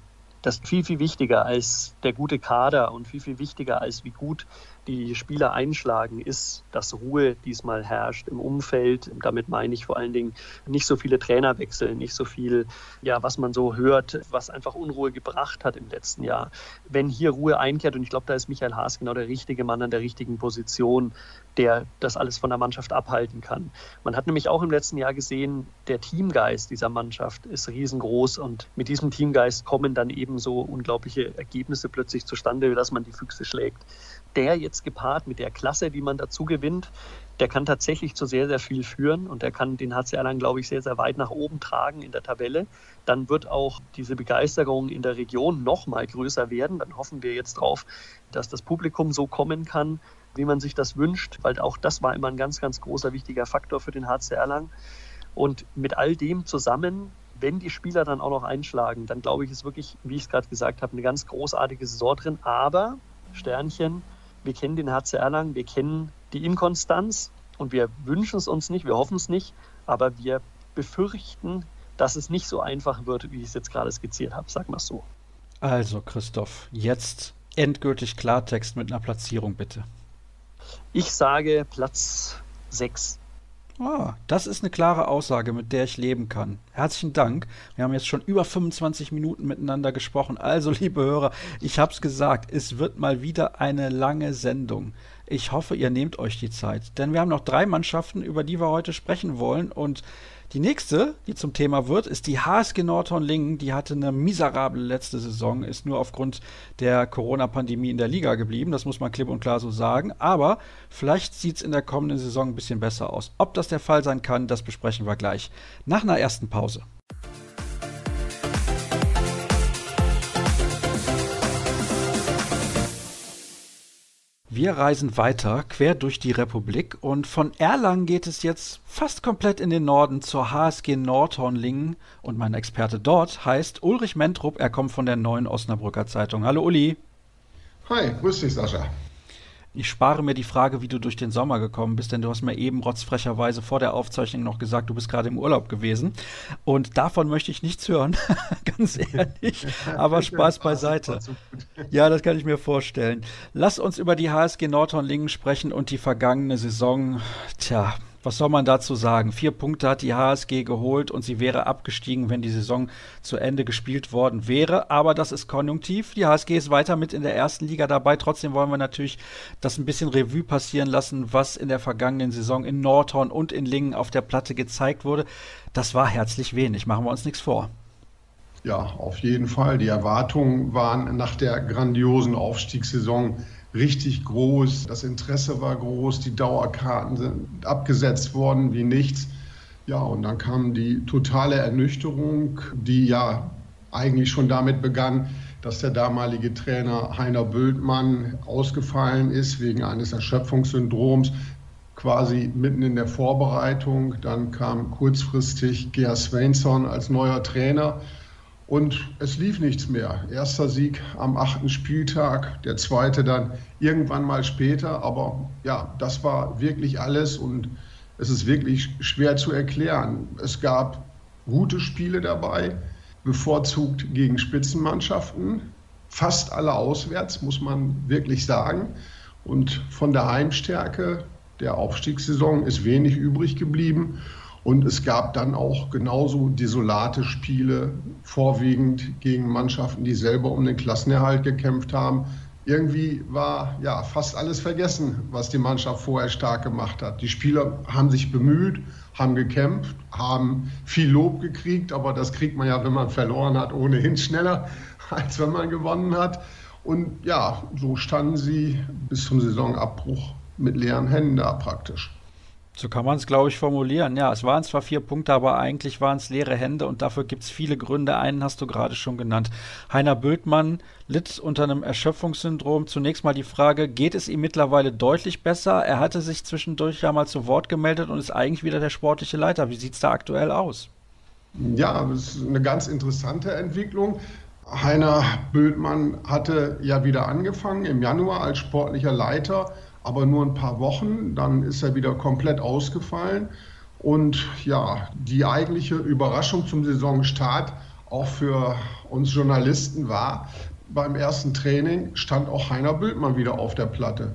das viel, viel wichtiger als der gute Kader und viel, viel wichtiger als wie gut die Spieler einschlagen, ist, dass Ruhe diesmal herrscht im Umfeld. Damit meine ich vor allen Dingen nicht so viele Trainerwechsel, nicht so viel, ja, was man so hört, was einfach Unruhe gebracht hat im letzten Jahr. Wenn hier Ruhe einkehrt, und ich glaube, da ist Michael Haas genau der richtige Mann an der richtigen Position, der das alles von der Mannschaft abhalten kann. Man hat nämlich auch im letzten Jahr gesehen, der Teamgeist dieser Mannschaft ist riesengroß und mit diesem Teamgeist kommen dann eben so unglaubliche Ergebnisse plötzlich zustande, dass man die Füchse schlägt der jetzt gepaart mit der Klasse, die man dazu gewinnt, der kann tatsächlich zu sehr, sehr viel führen und der kann den HC Erlangen, glaube ich, sehr, sehr weit nach oben tragen in der Tabelle. Dann wird auch diese Begeisterung in der Region noch mal größer werden. Dann hoffen wir jetzt drauf, dass das Publikum so kommen kann, wie man sich das wünscht, weil auch das war immer ein ganz, ganz großer, wichtiger Faktor für den HC Erlangen. Und mit all dem zusammen wenn die Spieler dann auch noch einschlagen, dann glaube ich, ist wirklich, wie ich es gerade gesagt habe, eine ganz großartige Saison drin. Aber, Sternchen, wir kennen den HC Erlangen, wir kennen die Inkonstanz und wir wünschen es uns nicht, wir hoffen es nicht, aber wir befürchten, dass es nicht so einfach wird, wie ich es jetzt gerade skizziert habe, wir es so. Also, Christoph, jetzt endgültig Klartext mit einer Platzierung, bitte. Ich sage Platz 6. Ah, das ist eine klare Aussage, mit der ich leben kann. Herzlichen Dank. Wir haben jetzt schon über 25 Minuten miteinander gesprochen. Also, liebe Hörer, ich habe es gesagt, es wird mal wieder eine lange Sendung. Ich hoffe, ihr nehmt euch die Zeit, denn wir haben noch drei Mannschaften, über die wir heute sprechen wollen und die nächste, die zum Thema wird, ist die HSG Nordhorn-Lingen. Die hatte eine miserable letzte Saison, ist nur aufgrund der Corona-Pandemie in der Liga geblieben. Das muss man klipp und klar so sagen. Aber vielleicht sieht es in der kommenden Saison ein bisschen besser aus. Ob das der Fall sein kann, das besprechen wir gleich nach einer ersten Pause. Wir reisen weiter quer durch die Republik und von Erlangen geht es jetzt fast komplett in den Norden zur HSG Nordhornlingen und mein Experte dort heißt Ulrich Mentrup, er kommt von der Neuen Osnabrücker Zeitung. Hallo Uli. Hi, grüß dich Sascha. Ich spare mir die Frage, wie du durch den Sommer gekommen bist, denn du hast mir eben rotzfrecherweise vor der Aufzeichnung noch gesagt, du bist gerade im Urlaub gewesen. Und davon möchte ich nichts hören, ganz ehrlich. Aber Spaß beiseite. Ja, das kann ich mir vorstellen. Lass uns über die HSG Nordhornlingen sprechen und die vergangene Saison. Tja, was soll man dazu sagen? Vier Punkte hat die HSG geholt und sie wäre abgestiegen, wenn die Saison zu Ende gespielt worden wäre. Aber das ist konjunktiv. Die HSG ist weiter mit in der ersten Liga dabei. Trotzdem wollen wir natürlich das ein bisschen Revue passieren lassen, was in der vergangenen Saison in Nordhorn und in Lingen auf der Platte gezeigt wurde. Das war herzlich wenig. Machen wir uns nichts vor. Ja, auf jeden Fall. Die Erwartungen waren nach der grandiosen Aufstiegssaison richtig groß. Das Interesse war groß, die Dauerkarten sind abgesetzt worden wie nichts. Ja, und dann kam die totale Ernüchterung, die ja eigentlich schon damit begann, dass der damalige Trainer Heiner Bültmann ausgefallen ist wegen eines Erschöpfungssyndroms, quasi mitten in der Vorbereitung. Dann kam kurzfristig Gerd Svensson als neuer Trainer. Und es lief nichts mehr. Erster Sieg am achten Spieltag, der zweite dann irgendwann mal später. Aber ja, das war wirklich alles und es ist wirklich schwer zu erklären. Es gab gute Spiele dabei, bevorzugt gegen Spitzenmannschaften, fast alle auswärts, muss man wirklich sagen. Und von der Heimstärke der Aufstiegssaison ist wenig übrig geblieben. Und es gab dann auch genauso desolate Spiele, vorwiegend gegen Mannschaften, die selber um den Klassenerhalt gekämpft haben. Irgendwie war ja fast alles vergessen, was die Mannschaft vorher stark gemacht hat. Die Spieler haben sich bemüht, haben gekämpft, haben viel Lob gekriegt, aber das kriegt man ja, wenn man verloren hat, ohnehin schneller, als wenn man gewonnen hat. Und ja, so standen sie bis zum Saisonabbruch mit leeren Händen da praktisch. So kann man es, glaube ich, formulieren. Ja, es waren zwar vier Punkte, aber eigentlich waren es leere Hände und dafür gibt es viele Gründe. Einen hast du gerade schon genannt. Heiner Bültmann litt unter einem Erschöpfungssyndrom. Zunächst mal die Frage, geht es ihm mittlerweile deutlich besser? Er hatte sich zwischendurch ja mal zu Wort gemeldet und ist eigentlich wieder der sportliche Leiter. Wie sieht es da aktuell aus? Ja, das ist eine ganz interessante Entwicklung. Heiner Bültmann hatte ja wieder angefangen im Januar als sportlicher Leiter aber nur ein paar Wochen. Dann ist er wieder komplett ausgefallen. Und ja, die eigentliche Überraschung zum Saisonstart auch für uns Journalisten war, beim ersten Training stand auch Heiner Bültmann wieder auf der Platte.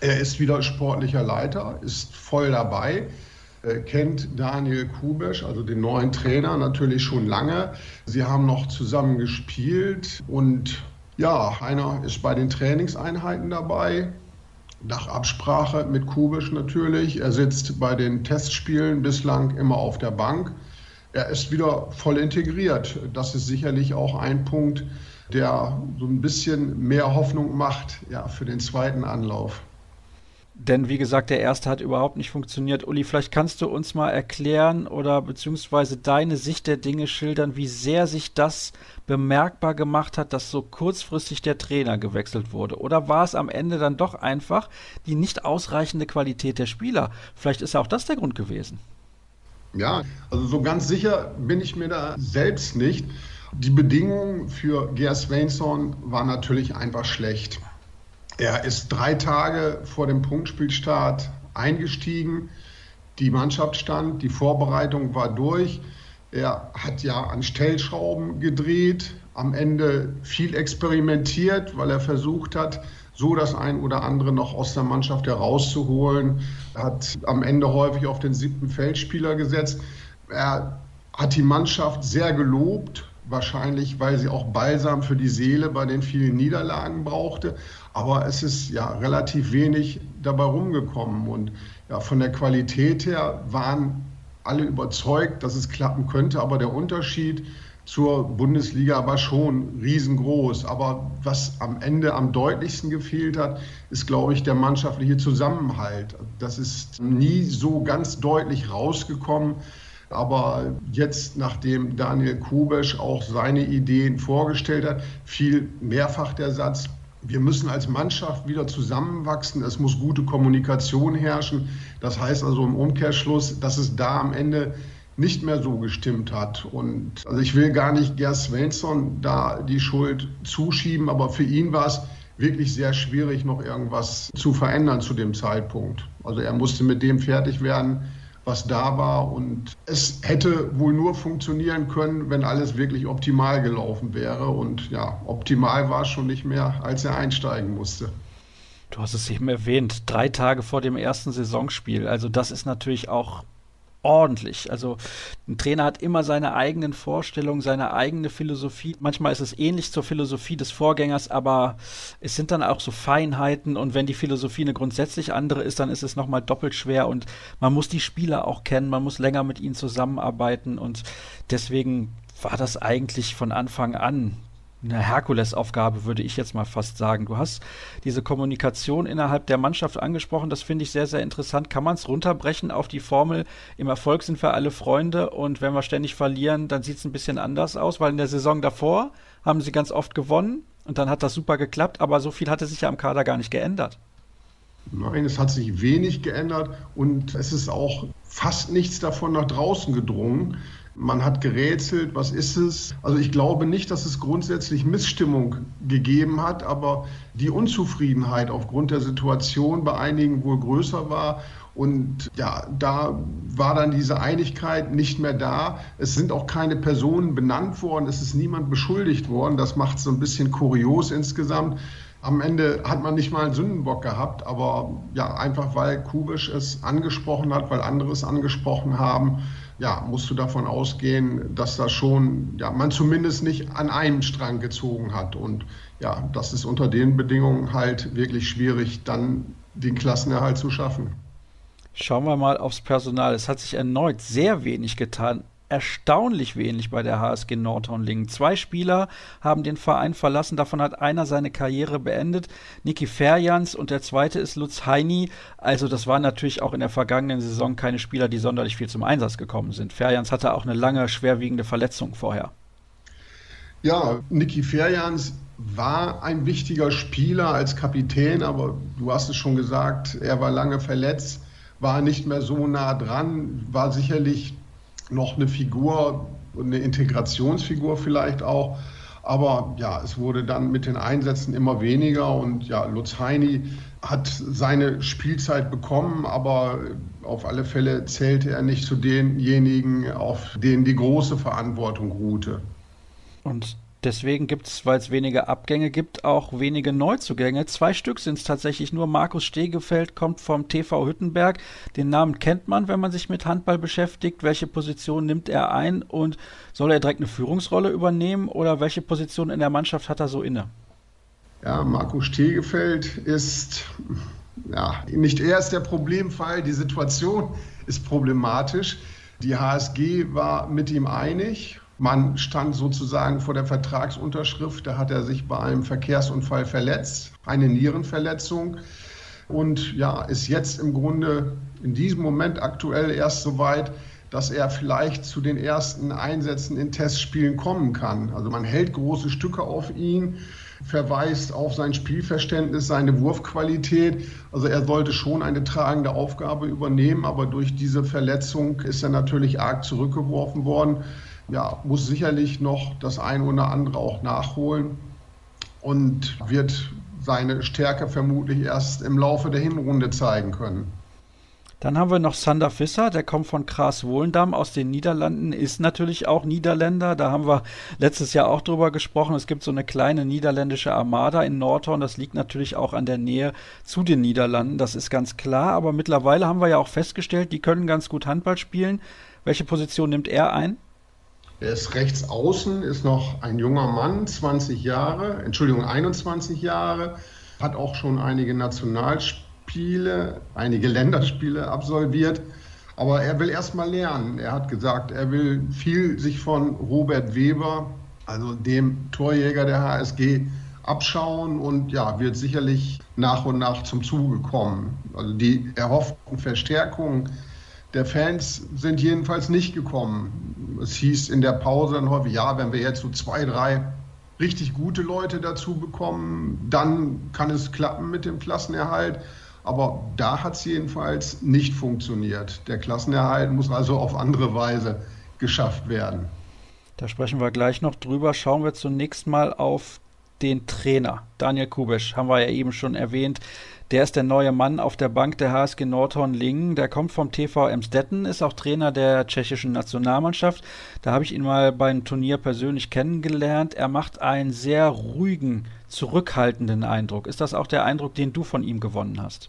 Er ist wieder sportlicher Leiter, ist voll dabei, kennt Daniel Kubesch, also den neuen Trainer, natürlich schon lange. Sie haben noch zusammen gespielt und ja, Heiner ist bei den Trainingseinheiten dabei, nach Absprache mit Kubisch natürlich. Er sitzt bei den Testspielen bislang immer auf der Bank. Er ist wieder voll integriert. Das ist sicherlich auch ein Punkt, der so ein bisschen mehr Hoffnung macht ja, für den zweiten Anlauf. Denn wie gesagt, der erste hat überhaupt nicht funktioniert. Uli, vielleicht kannst du uns mal erklären oder beziehungsweise deine Sicht der Dinge schildern, wie sehr sich das bemerkbar gemacht hat, dass so kurzfristig der Trainer gewechselt wurde. Oder war es am Ende dann doch einfach die nicht ausreichende Qualität der Spieler? Vielleicht ist auch das der Grund gewesen. Ja, also so ganz sicher bin ich mir da selbst nicht. Die Bedingungen für Gerd Svensson waren natürlich einfach schlecht. Er ist drei Tage vor dem Punktspielstart eingestiegen. Die Mannschaft stand, die Vorbereitung war durch. Er hat ja an Stellschrauben gedreht, am Ende viel experimentiert, weil er versucht hat, so das ein oder andere noch aus der Mannschaft herauszuholen. Er hat am Ende häufig auf den siebten Feldspieler gesetzt. Er hat die Mannschaft sehr gelobt, wahrscheinlich weil sie auch Balsam für die Seele bei den vielen Niederlagen brauchte. Aber es ist ja relativ wenig dabei rumgekommen. Und ja, von der Qualität her waren alle überzeugt, dass es klappen könnte. Aber der Unterschied zur Bundesliga war schon riesengroß. Aber was am Ende am deutlichsten gefehlt hat, ist, glaube ich, der mannschaftliche Zusammenhalt. Das ist nie so ganz deutlich rausgekommen. Aber jetzt, nachdem Daniel Kubesch auch seine Ideen vorgestellt hat, fiel mehrfach der Satz, wir müssen als Mannschaft wieder zusammenwachsen. Es muss gute Kommunikation herrschen. Das heißt also im Umkehrschluss, dass es da am Ende nicht mehr so gestimmt hat. Und also ich will gar nicht Gerd Svensson da die Schuld zuschieben, aber für ihn war es wirklich sehr schwierig, noch irgendwas zu verändern zu dem Zeitpunkt. Also er musste mit dem fertig werden, was da war. Und es hätte wohl nur funktionieren können, wenn alles wirklich optimal gelaufen wäre. Und ja, optimal war es schon nicht mehr, als er einsteigen musste. Du hast es eben erwähnt, drei Tage vor dem ersten Saisonspiel. Also das ist natürlich auch ordentlich. Also ein Trainer hat immer seine eigenen Vorstellungen, seine eigene Philosophie. Manchmal ist es ähnlich zur Philosophie des Vorgängers, aber es sind dann auch so Feinheiten und wenn die Philosophie eine grundsätzlich andere ist, dann ist es nochmal doppelt schwer und man muss die Spieler auch kennen, man muss länger mit ihnen zusammenarbeiten und deswegen war das eigentlich von Anfang an eine Herkulesaufgabe, würde ich jetzt mal fast sagen. Du hast diese Kommunikation innerhalb der Mannschaft angesprochen, das finde ich sehr, sehr interessant. Kann man es runterbrechen auf die Formel, im Erfolg sind wir alle Freunde und wenn wir ständig verlieren, dann sieht es ein bisschen anders aus, weil in der Saison davor haben sie ganz oft gewonnen und dann hat das super geklappt, aber so viel hatte sich ja am Kader gar nicht geändert. Nein, es hat sich wenig geändert und es ist auch fast nichts davon nach draußen gedrungen. Man hat gerätselt, was ist es? Also ich glaube nicht, dass es grundsätzlich Missstimmung gegeben hat, aber die Unzufriedenheit aufgrund der Situation bei einigen wohl größer war. Und ja, da war dann diese Einigkeit nicht mehr da. Es sind auch keine Personen benannt worden, es ist niemand beschuldigt worden. Das macht es so ein bisschen kurios insgesamt. Am Ende hat man nicht mal einen Sündenbock gehabt, aber ja, einfach weil Kubisch es angesprochen hat, weil andere es angesprochen haben ja, musst du davon ausgehen, dass da schon, ja, man zumindest nicht an einem Strang gezogen hat. Und ja, das ist unter den Bedingungen halt wirklich schwierig, dann den Klassenerhalt zu schaffen. Schauen wir mal aufs Personal. Es hat sich erneut sehr wenig getan erstaunlich wenig bei der HSG Nordhornlingen. Zwei Spieler haben den Verein verlassen, davon hat einer seine Karriere beendet, Niki Ferjans und der zweite ist Lutz Heini. Also das waren natürlich auch in der vergangenen Saison keine Spieler, die sonderlich viel zum Einsatz gekommen sind. Ferjans hatte auch eine lange, schwerwiegende Verletzung vorher. Ja, Niki Ferjans war ein wichtiger Spieler als Kapitän, aber du hast es schon gesagt, er war lange verletzt, war nicht mehr so nah dran, war sicherlich noch eine Figur, eine Integrationsfigur vielleicht auch. Aber ja, es wurde dann mit den Einsätzen immer weniger und ja, Lutz Heini hat seine Spielzeit bekommen, aber auf alle Fälle zählte er nicht zu denjenigen, auf denen die große Verantwortung ruhte. Und Deswegen gibt es, weil es weniger Abgänge gibt, auch wenige Neuzugänge. Zwei Stück sind es tatsächlich nur. Markus Stegefeld kommt vom TV Hüttenberg. Den Namen kennt man, wenn man sich mit Handball beschäftigt. Welche Position nimmt er ein und soll er direkt eine Führungsrolle übernehmen oder welche Position in der Mannschaft hat er so inne? Ja, Markus Stegefeld ist ja, nicht er ist der Problemfall. Die Situation ist problematisch. Die HSG war mit ihm einig man stand sozusagen vor der Vertragsunterschrift. Da hat er sich bei einem Verkehrsunfall verletzt, eine Nierenverletzung. Und ja, ist jetzt im Grunde in diesem Moment aktuell erst so weit, dass er vielleicht zu den ersten Einsätzen in Testspielen kommen kann. Also man hält große Stücke auf ihn, verweist auf sein Spielverständnis, seine Wurfqualität. Also er sollte schon eine tragende Aufgabe übernehmen, aber durch diese Verletzung ist er natürlich arg zurückgeworfen worden ja, muss sicherlich noch das eine oder andere auch nachholen und wird seine Stärke vermutlich erst im Laufe der Hinrunde zeigen können. Dann haben wir noch Sander Visser, der kommt von Kras Wohlendam aus den Niederlanden, ist natürlich auch Niederländer. Da haben wir letztes Jahr auch drüber gesprochen. Es gibt so eine kleine niederländische Armada in Nordhorn. Das liegt natürlich auch an der Nähe zu den Niederlanden. Das ist ganz klar. Aber mittlerweile haben wir ja auch festgestellt, die können ganz gut Handball spielen. Welche Position nimmt er ein? Er ist rechts außen, ist noch ein junger Mann, 20 Jahre, Entschuldigung, 21 Jahre, hat auch schon einige Nationalspiele, einige Länderspiele absolviert. Aber er will erst mal lernen. Er hat gesagt, er will viel sich von Robert Weber, also dem Torjäger der HSG, abschauen und ja, wird sicherlich nach und nach zum Zuge kommen. Also die erhofften Verstärkungen der Fans sind jedenfalls nicht gekommen. Es hieß in der Pause dann häufig, ja, wenn wir jetzt so zwei, drei richtig gute Leute dazu bekommen, dann kann es klappen mit dem Klassenerhalt. Aber da hat es jedenfalls nicht funktioniert. Der Klassenerhalt muss also auf andere Weise geschafft werden. Da sprechen wir gleich noch drüber. Schauen wir zunächst mal auf den Trainer. Daniel Kubisch, haben wir ja eben schon erwähnt. Der ist der neue Mann auf der Bank der HSG Nordhorn-Lingen. Der kommt vom TV Emstetten, ist auch Trainer der tschechischen Nationalmannschaft. Da habe ich ihn mal beim Turnier persönlich kennengelernt. Er macht einen sehr ruhigen, zurückhaltenden Eindruck. Ist das auch der Eindruck, den du von ihm gewonnen hast?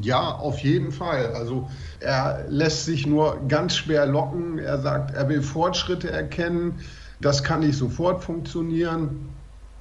Ja, auf jeden Fall. Also er lässt sich nur ganz schwer locken. Er sagt, er will Fortschritte erkennen. Das kann nicht sofort funktionieren.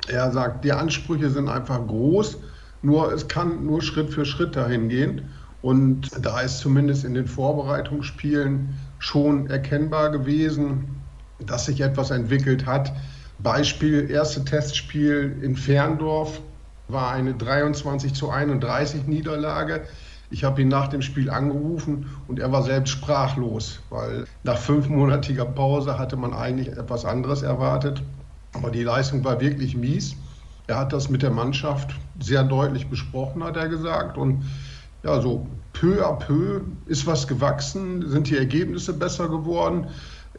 Er sagt, die Ansprüche sind einfach groß, nur es kann nur Schritt für Schritt dahin gehen. Und da ist zumindest in den Vorbereitungsspielen schon erkennbar gewesen, dass sich etwas entwickelt hat. Beispiel, erste Testspiel in Ferndorf war eine 23 zu 31 Niederlage. Ich habe ihn nach dem Spiel angerufen und er war selbst sprachlos, weil nach fünfmonatiger Pause hatte man eigentlich etwas anderes erwartet. Aber die Leistung war wirklich mies. Er hat das mit der Mannschaft sehr deutlich besprochen, hat er gesagt. Und ja, so peu à peu ist was gewachsen, sind die Ergebnisse besser geworden.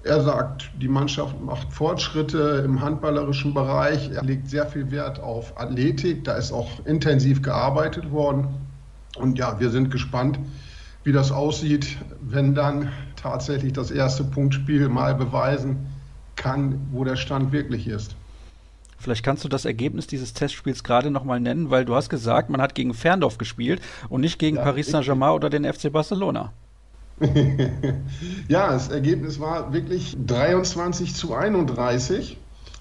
Er sagt, die Mannschaft macht Fortschritte im handballerischen Bereich. Er legt sehr viel Wert auf Athletik. Da ist auch intensiv gearbeitet worden. Und ja, wir sind gespannt, wie das aussieht, wenn dann tatsächlich das erste Punktspiel mal beweisen kann, wo der Stand wirklich ist. Vielleicht kannst du das Ergebnis dieses Testspiels gerade nochmal nennen, weil du hast gesagt, man hat gegen Ferndorf gespielt und nicht gegen ja, Paris Saint-Germain oder den FC Barcelona. ja, das Ergebnis war wirklich 23 zu 31.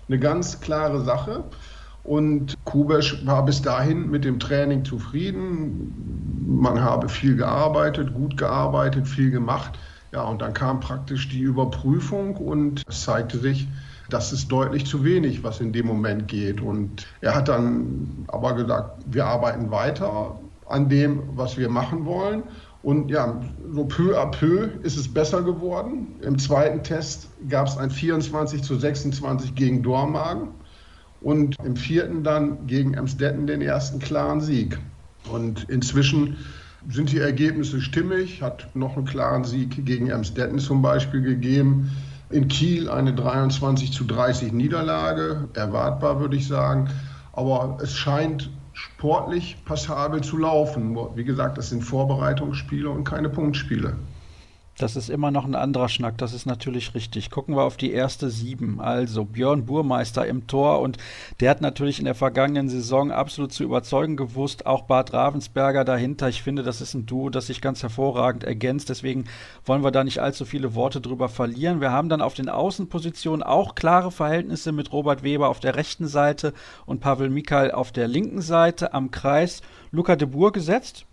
Eine ganz klare Sache. Und Kubesch war bis dahin mit dem Training zufrieden. Man habe viel gearbeitet, gut gearbeitet, viel gemacht. Ja, und dann kam praktisch die Überprüfung und es zeigte sich, das ist deutlich zu wenig, was in dem Moment geht. Und er hat dann aber gesagt, wir arbeiten weiter an dem, was wir machen wollen. Und ja, so peu à peu ist es besser geworden. Im zweiten Test gab es ein 24 zu 26 gegen Dormagen und im vierten dann gegen Emstetten den ersten klaren Sieg. Und inzwischen sind die Ergebnisse stimmig, hat noch einen klaren Sieg gegen Emstetten zum Beispiel gegeben. In Kiel eine 23 zu 30 Niederlage, erwartbar würde ich sagen. Aber es scheint sportlich passabel zu laufen. Wie gesagt, das sind Vorbereitungsspiele und keine Punktspiele. Das ist immer noch ein anderer Schnack, das ist natürlich richtig. Gucken wir auf die erste sieben. Also Björn Burmeister im Tor und der hat natürlich in der vergangenen Saison absolut zu überzeugen gewusst. Auch Bart Ravensberger dahinter. Ich finde, das ist ein Duo, das sich ganz hervorragend ergänzt. Deswegen wollen wir da nicht allzu viele Worte drüber verlieren. Wir haben dann auf den Außenpositionen auch klare Verhältnisse mit Robert Weber auf der rechten Seite und Pavel Mikal auf der linken Seite am Kreis. Luca de Boer gesetzt.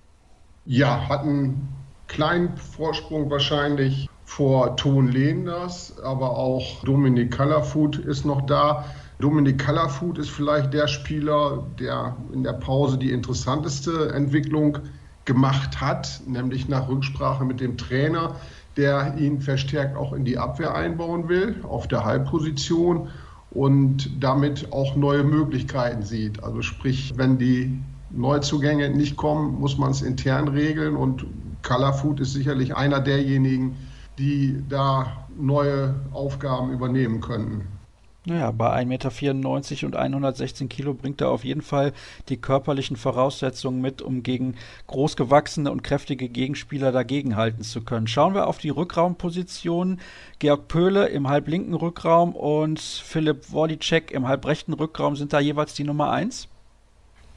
Ja, hatten kleinen Vorsprung wahrscheinlich vor Ton Lehners, aber auch Dominik Callerfoot ist noch da. Dominik Callerfoot ist vielleicht der Spieler, der in der Pause die interessanteste Entwicklung gemacht hat, nämlich nach Rücksprache mit dem Trainer, der ihn verstärkt auch in die Abwehr einbauen will, auf der Halbposition und damit auch neue Möglichkeiten sieht. Also sprich, wenn die Neuzugänge nicht kommen, muss man es intern regeln und Colorfood ist sicherlich einer derjenigen, die da neue Aufgaben übernehmen könnten. Naja, bei 1,94 Meter und 116 Kilo bringt er auf jeden Fall die körperlichen Voraussetzungen mit, um gegen großgewachsene und kräftige Gegenspieler dagegenhalten zu können. Schauen wir auf die Rückraumpositionen. Georg Pöhle im halblinken Rückraum und Philipp Wodicek im halbrechten Rückraum sind da jeweils die Nummer 1?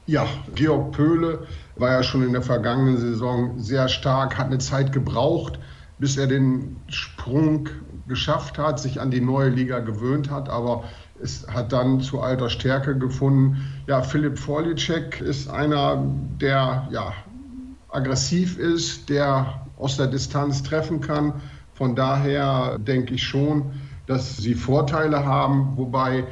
Ja, Georg Pöhle war ja schon in der vergangenen Saison sehr stark, hat eine Zeit gebraucht, bis er den Sprung geschafft hat, sich an die neue Liga gewöhnt hat, aber es hat dann zu alter Stärke gefunden. Ja, Philipp Vorlicek ist einer, der ja, aggressiv ist, der aus der Distanz treffen kann. Von daher denke ich schon, dass sie Vorteile haben, wobei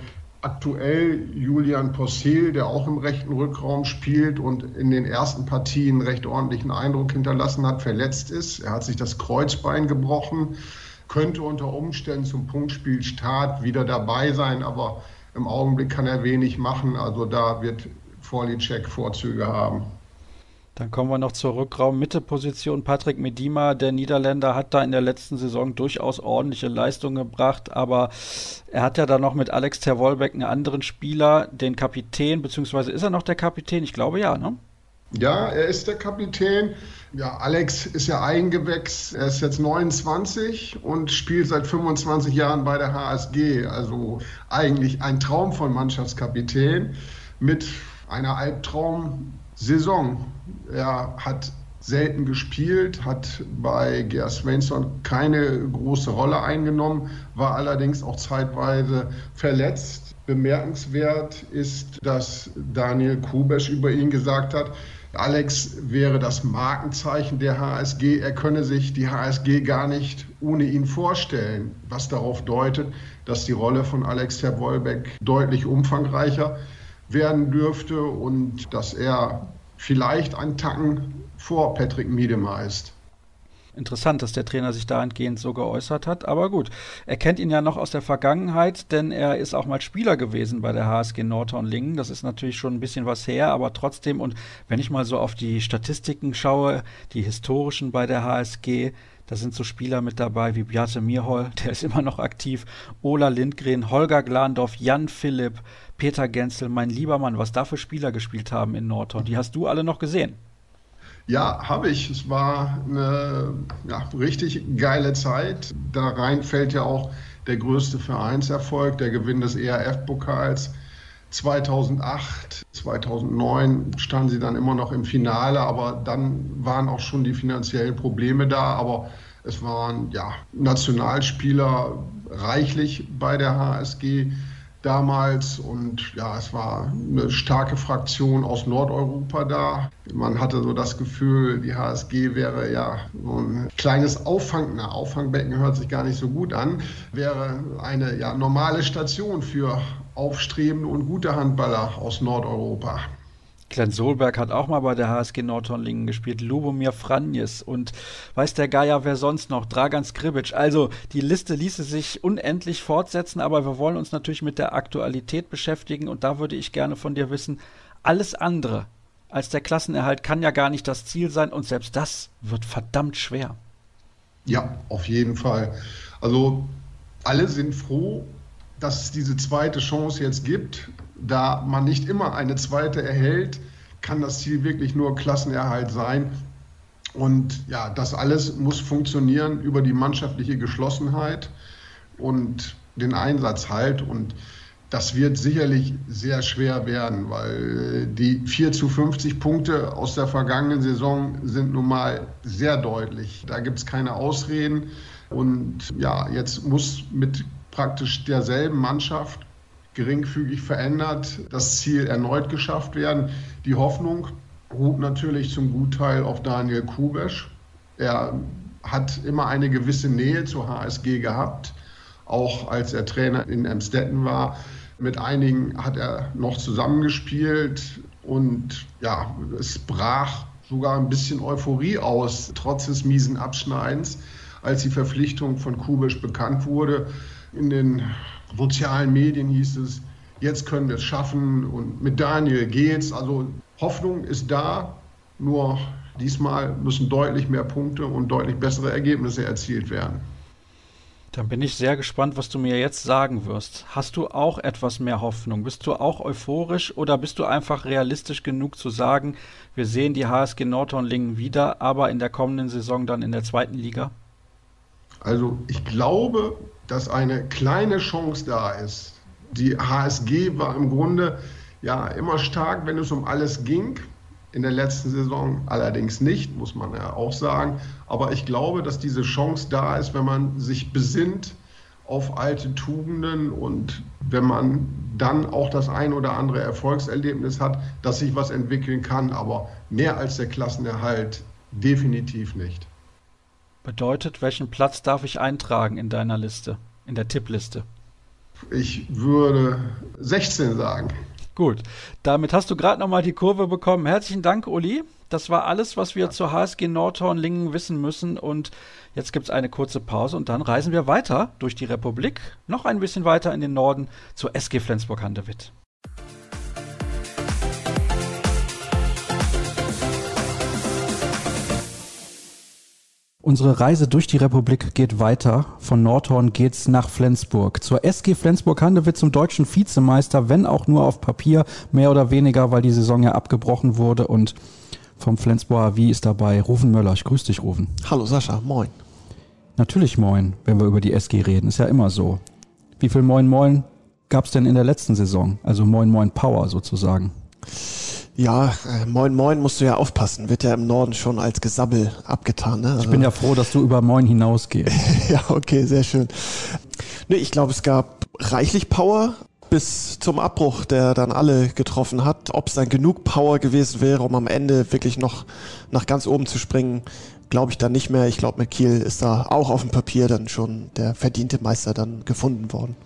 aktuell Julian Possil, der auch im rechten Rückraum spielt und in den ersten Partien recht ordentlichen Eindruck hinterlassen hat, verletzt ist. Er hat sich das Kreuzbein gebrochen, könnte unter Umständen zum Punktspielstart wieder dabei sein, aber Im Augenblick kann er wenig machen, also da wird Vorlicek Vorzüge haben. Dann kommen wir noch zur Rückraum-Mitte-Position. Patrick Medima, der Niederländer, hat da in der letzten Saison durchaus ordentliche Leistungen gebracht, aber er hat ja da noch mit Alex Terwolbeck einen anderen Spieler, den Kapitän, beziehungsweise ist er noch der Kapitän? Ich glaube ja, ne? Ja, er ist der Kapitän. Ja, Alex ist ja eingewächst. Er ist jetzt 29 und spielt seit 25 Jahren bei der HSG. Also eigentlich ein Traum von Mannschaftskapitän mit einer Albtraum Saison. Er hat selten gespielt, hat bei Ger Svensson keine große Rolle eingenommen, war allerdings auch zeitweise verletzt. Bemerkenswert ist, dass Daniel Kubesch über ihn gesagt hat, Alex wäre das Markenzeichen der HSG. Er könne sich die HSG gar nicht ohne ihn vorstellen, was darauf deutet, dass die Rolle von Alex Terwolbeck deutlich umfangreicher ist werden dürfte und dass er vielleicht einen Tacken vor Patrick Miedema ist. Interessant, dass der Trainer sich dahingehend so geäußert hat. Aber gut, er kennt ihn ja noch aus der Vergangenheit, denn er ist auch mal Spieler gewesen bei der HSG Nordhorn-Lingen. Das ist natürlich schon ein bisschen was her, aber trotzdem. Und wenn ich mal so auf die Statistiken schaue, die historischen bei der HSG, da sind so Spieler mit dabei wie Beate Mierhol, der ist immer noch aktiv, Ola Lindgren, Holger Glandorf, Jan Philipp, Peter Genzel, mein lieber Mann, was da für Spieler gespielt haben in Nordhorn. Die hast du alle noch gesehen. Ja, habe ich. Es war eine ja, richtig geile Zeit. Da rein fällt ja auch der größte Vereinserfolg, der Gewinn des ERF-Pokals. 2008, 2009 standen sie dann immer noch im Finale, aber dann waren auch schon die finanziellen Probleme da. Aber es waren ja Nationalspieler reichlich bei der HSG damals und ja, es war eine starke Fraktion aus Nordeuropa da. Man hatte so das Gefühl, die HSG wäre ja so ein kleines Auffang, na, Auffangbecken hört sich gar nicht so gut an, wäre eine ja, normale Station für aufstrebende und gute Handballer aus Nordeuropa. Glenn Solberg hat auch mal bei der HSG Nordhornlingen gespielt, Lubomir Franjes und weiß der Geier wer sonst noch, Dragan Skribic. Also die Liste ließe sich unendlich fortsetzen, aber wir wollen uns natürlich mit der Aktualität beschäftigen und da würde ich gerne von dir wissen, alles andere als der Klassenerhalt kann ja gar nicht das Ziel sein und selbst das wird verdammt schwer. Ja, auf jeden Fall. Also alle sind froh, dass es diese zweite Chance jetzt gibt. Da man nicht immer eine zweite erhält, kann das Ziel wirklich nur Klassenerhalt sein. Und ja, das alles muss funktionieren über die mannschaftliche Geschlossenheit und den Einsatz halt. Und das wird sicherlich sehr schwer werden, weil die 4 zu 50 Punkte aus der vergangenen Saison sind nun mal sehr deutlich. Da gibt es keine Ausreden. Und ja, jetzt muss mit praktisch derselben Mannschaft geringfügig verändert, das Ziel erneut geschafft werden. Die Hoffnung ruht natürlich zum Gutteil auf Daniel Kubesch. Er hat immer eine gewisse Nähe zur HSG gehabt, auch als er Trainer in Emstetten war. Mit einigen hat er noch zusammengespielt und ja, es brach sogar ein bisschen Euphorie aus, trotz des miesen Abschneidens, als die Verpflichtung von Kubisch bekannt wurde in den sozialen Medien hieß es, jetzt können wir es schaffen und mit Daniel geht's. Also Hoffnung ist da, nur diesmal müssen deutlich mehr Punkte und deutlich bessere Ergebnisse erzielt werden. Dann bin ich sehr gespannt, was du mir jetzt sagen wirst. Hast du auch etwas mehr Hoffnung? Bist du auch euphorisch oder bist du einfach realistisch genug zu sagen, wir sehen die HSG Nordhornlingen wieder, aber in der kommenden Saison dann in der zweiten Liga? Also ich glaube, dass eine kleine Chance da ist. Die HSG war im Grunde ja immer stark, wenn es um alles ging. In der letzten Saison allerdings nicht, muss man ja auch sagen. Aber ich glaube, dass diese Chance da ist, wenn man sich besinnt auf alte Tugenden und wenn man dann auch das ein oder andere Erfolgserlebnis hat, dass sich was entwickeln kann. Aber mehr als der Klassenerhalt definitiv nicht. Bedeutet, welchen Platz darf ich eintragen in deiner Liste, in der Tippliste? Ich würde 16 sagen. Gut, damit hast du gerade nochmal die Kurve bekommen. Herzlichen Dank, Uli. Das war alles, was wir ja. zur HSG Nordhorn-Lingen wissen müssen. Und jetzt gibt es eine kurze Pause und dann reisen wir weiter durch die Republik, noch ein bisschen weiter in den Norden zur SG Flensburg-Handewitt. Unsere Reise durch die Republik geht weiter. Von Nordhorn geht's nach Flensburg. Zur SG Flensburg-Handewitt zum deutschen Vizemeister, wenn auch nur auf Papier, mehr oder weniger, weil die Saison ja abgebrochen wurde. Und vom Flensburger Wie ist dabei Rufen Möller. Ich grüße dich, Rufen. Hallo Sascha, moin. Natürlich moin, wenn wir über die SG reden. Ist ja immer so. Wie viel Moin Moin gab's denn in der letzten Saison? Also Moin Moin Power sozusagen. Ja, äh, Moin Moin musst du ja aufpassen. Wird ja im Norden schon als Gesabbel abgetan. Ne? Also ich bin ja froh, dass du über Moin hinausgehst. ja, okay, sehr schön. Nee, ich glaube, es gab reichlich Power bis zum Abbruch, der dann alle getroffen hat. Ob es dann genug Power gewesen wäre, um am Ende wirklich noch nach ganz oben zu springen, glaube ich dann nicht mehr. Ich glaube, mit Kiel ist da auch auf dem Papier dann schon der verdiente Meister dann gefunden worden.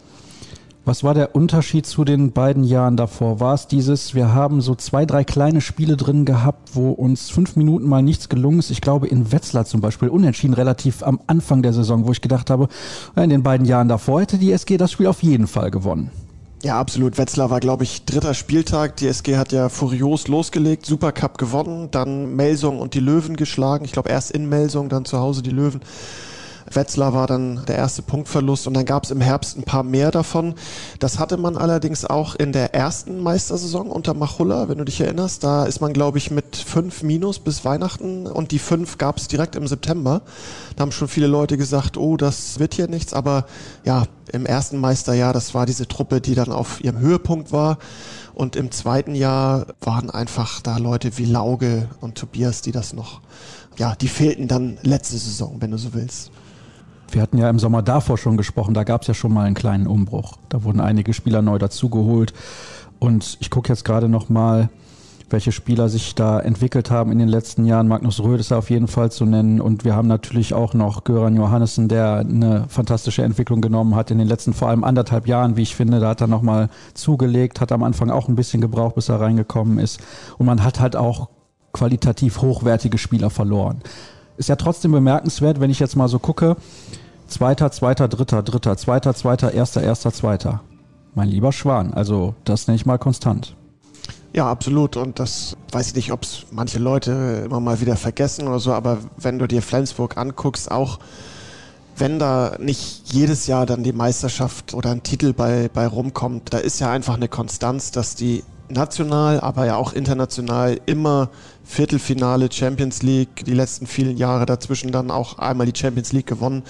Was war der Unterschied zu den beiden Jahren davor? War es dieses, wir haben so zwei, drei kleine Spiele drin gehabt, wo uns fünf Minuten mal nichts gelungen ist. Ich glaube in Wetzlar zum Beispiel unentschieden relativ am Anfang der Saison, wo ich gedacht habe, in den beiden Jahren davor hätte die SG das Spiel auf jeden Fall gewonnen. Ja, absolut. Wetzlar war, glaube ich, dritter Spieltag. Die SG hat ja furios losgelegt, Supercup gewonnen, dann Melsung und die Löwen geschlagen. Ich glaube erst in Melsung, dann zu Hause die Löwen. Wetzlar war dann der erste Punktverlust und dann gab es im Herbst ein paar mehr davon. Das hatte man allerdings auch in der ersten Meistersaison unter Machulla, wenn du dich erinnerst. Da ist man, glaube ich, mit fünf Minus bis Weihnachten und die fünf gab es direkt im September. Da haben schon viele Leute gesagt, oh, das wird hier nichts. Aber ja, im ersten Meisterjahr, das war diese Truppe, die dann auf ihrem Höhepunkt war. Und im zweiten Jahr waren einfach da Leute wie Lauge und Tobias, die das noch, ja, die fehlten dann letzte Saison, wenn du so willst. Wir hatten ja im Sommer davor schon gesprochen, da gab es ja schon mal einen kleinen Umbruch. Da wurden einige Spieler neu dazugeholt. Und ich gucke jetzt gerade noch mal, welche Spieler sich da entwickelt haben in den letzten Jahren. Magnus Röth ist ja auf jeden Fall zu nennen. Und wir haben natürlich auch noch Göran Johannessen, der eine fantastische Entwicklung genommen hat in den letzten vor allem anderthalb Jahren, wie ich finde. Da hat er nochmal zugelegt, hat am Anfang auch ein bisschen gebraucht, bis er reingekommen ist. Und man hat halt auch qualitativ hochwertige Spieler verloren. Ist ja trotzdem bemerkenswert, wenn ich jetzt mal so gucke, Zweiter, zweiter, dritter, dritter, zweiter, zweiter, erster, erster, zweiter. Mein lieber Schwan, also das nenne ich mal konstant. Ja, absolut. Und das weiß ich nicht, ob es manche Leute immer mal wieder vergessen oder so, aber wenn du dir Flensburg anguckst, auch wenn da nicht jedes Jahr dann die Meisterschaft oder ein Titel bei, bei rumkommt, da ist ja einfach eine Konstanz, dass die national, aber ja auch international immer Viertelfinale Champions League, die letzten vielen Jahre dazwischen dann auch einmal die Champions League gewonnen.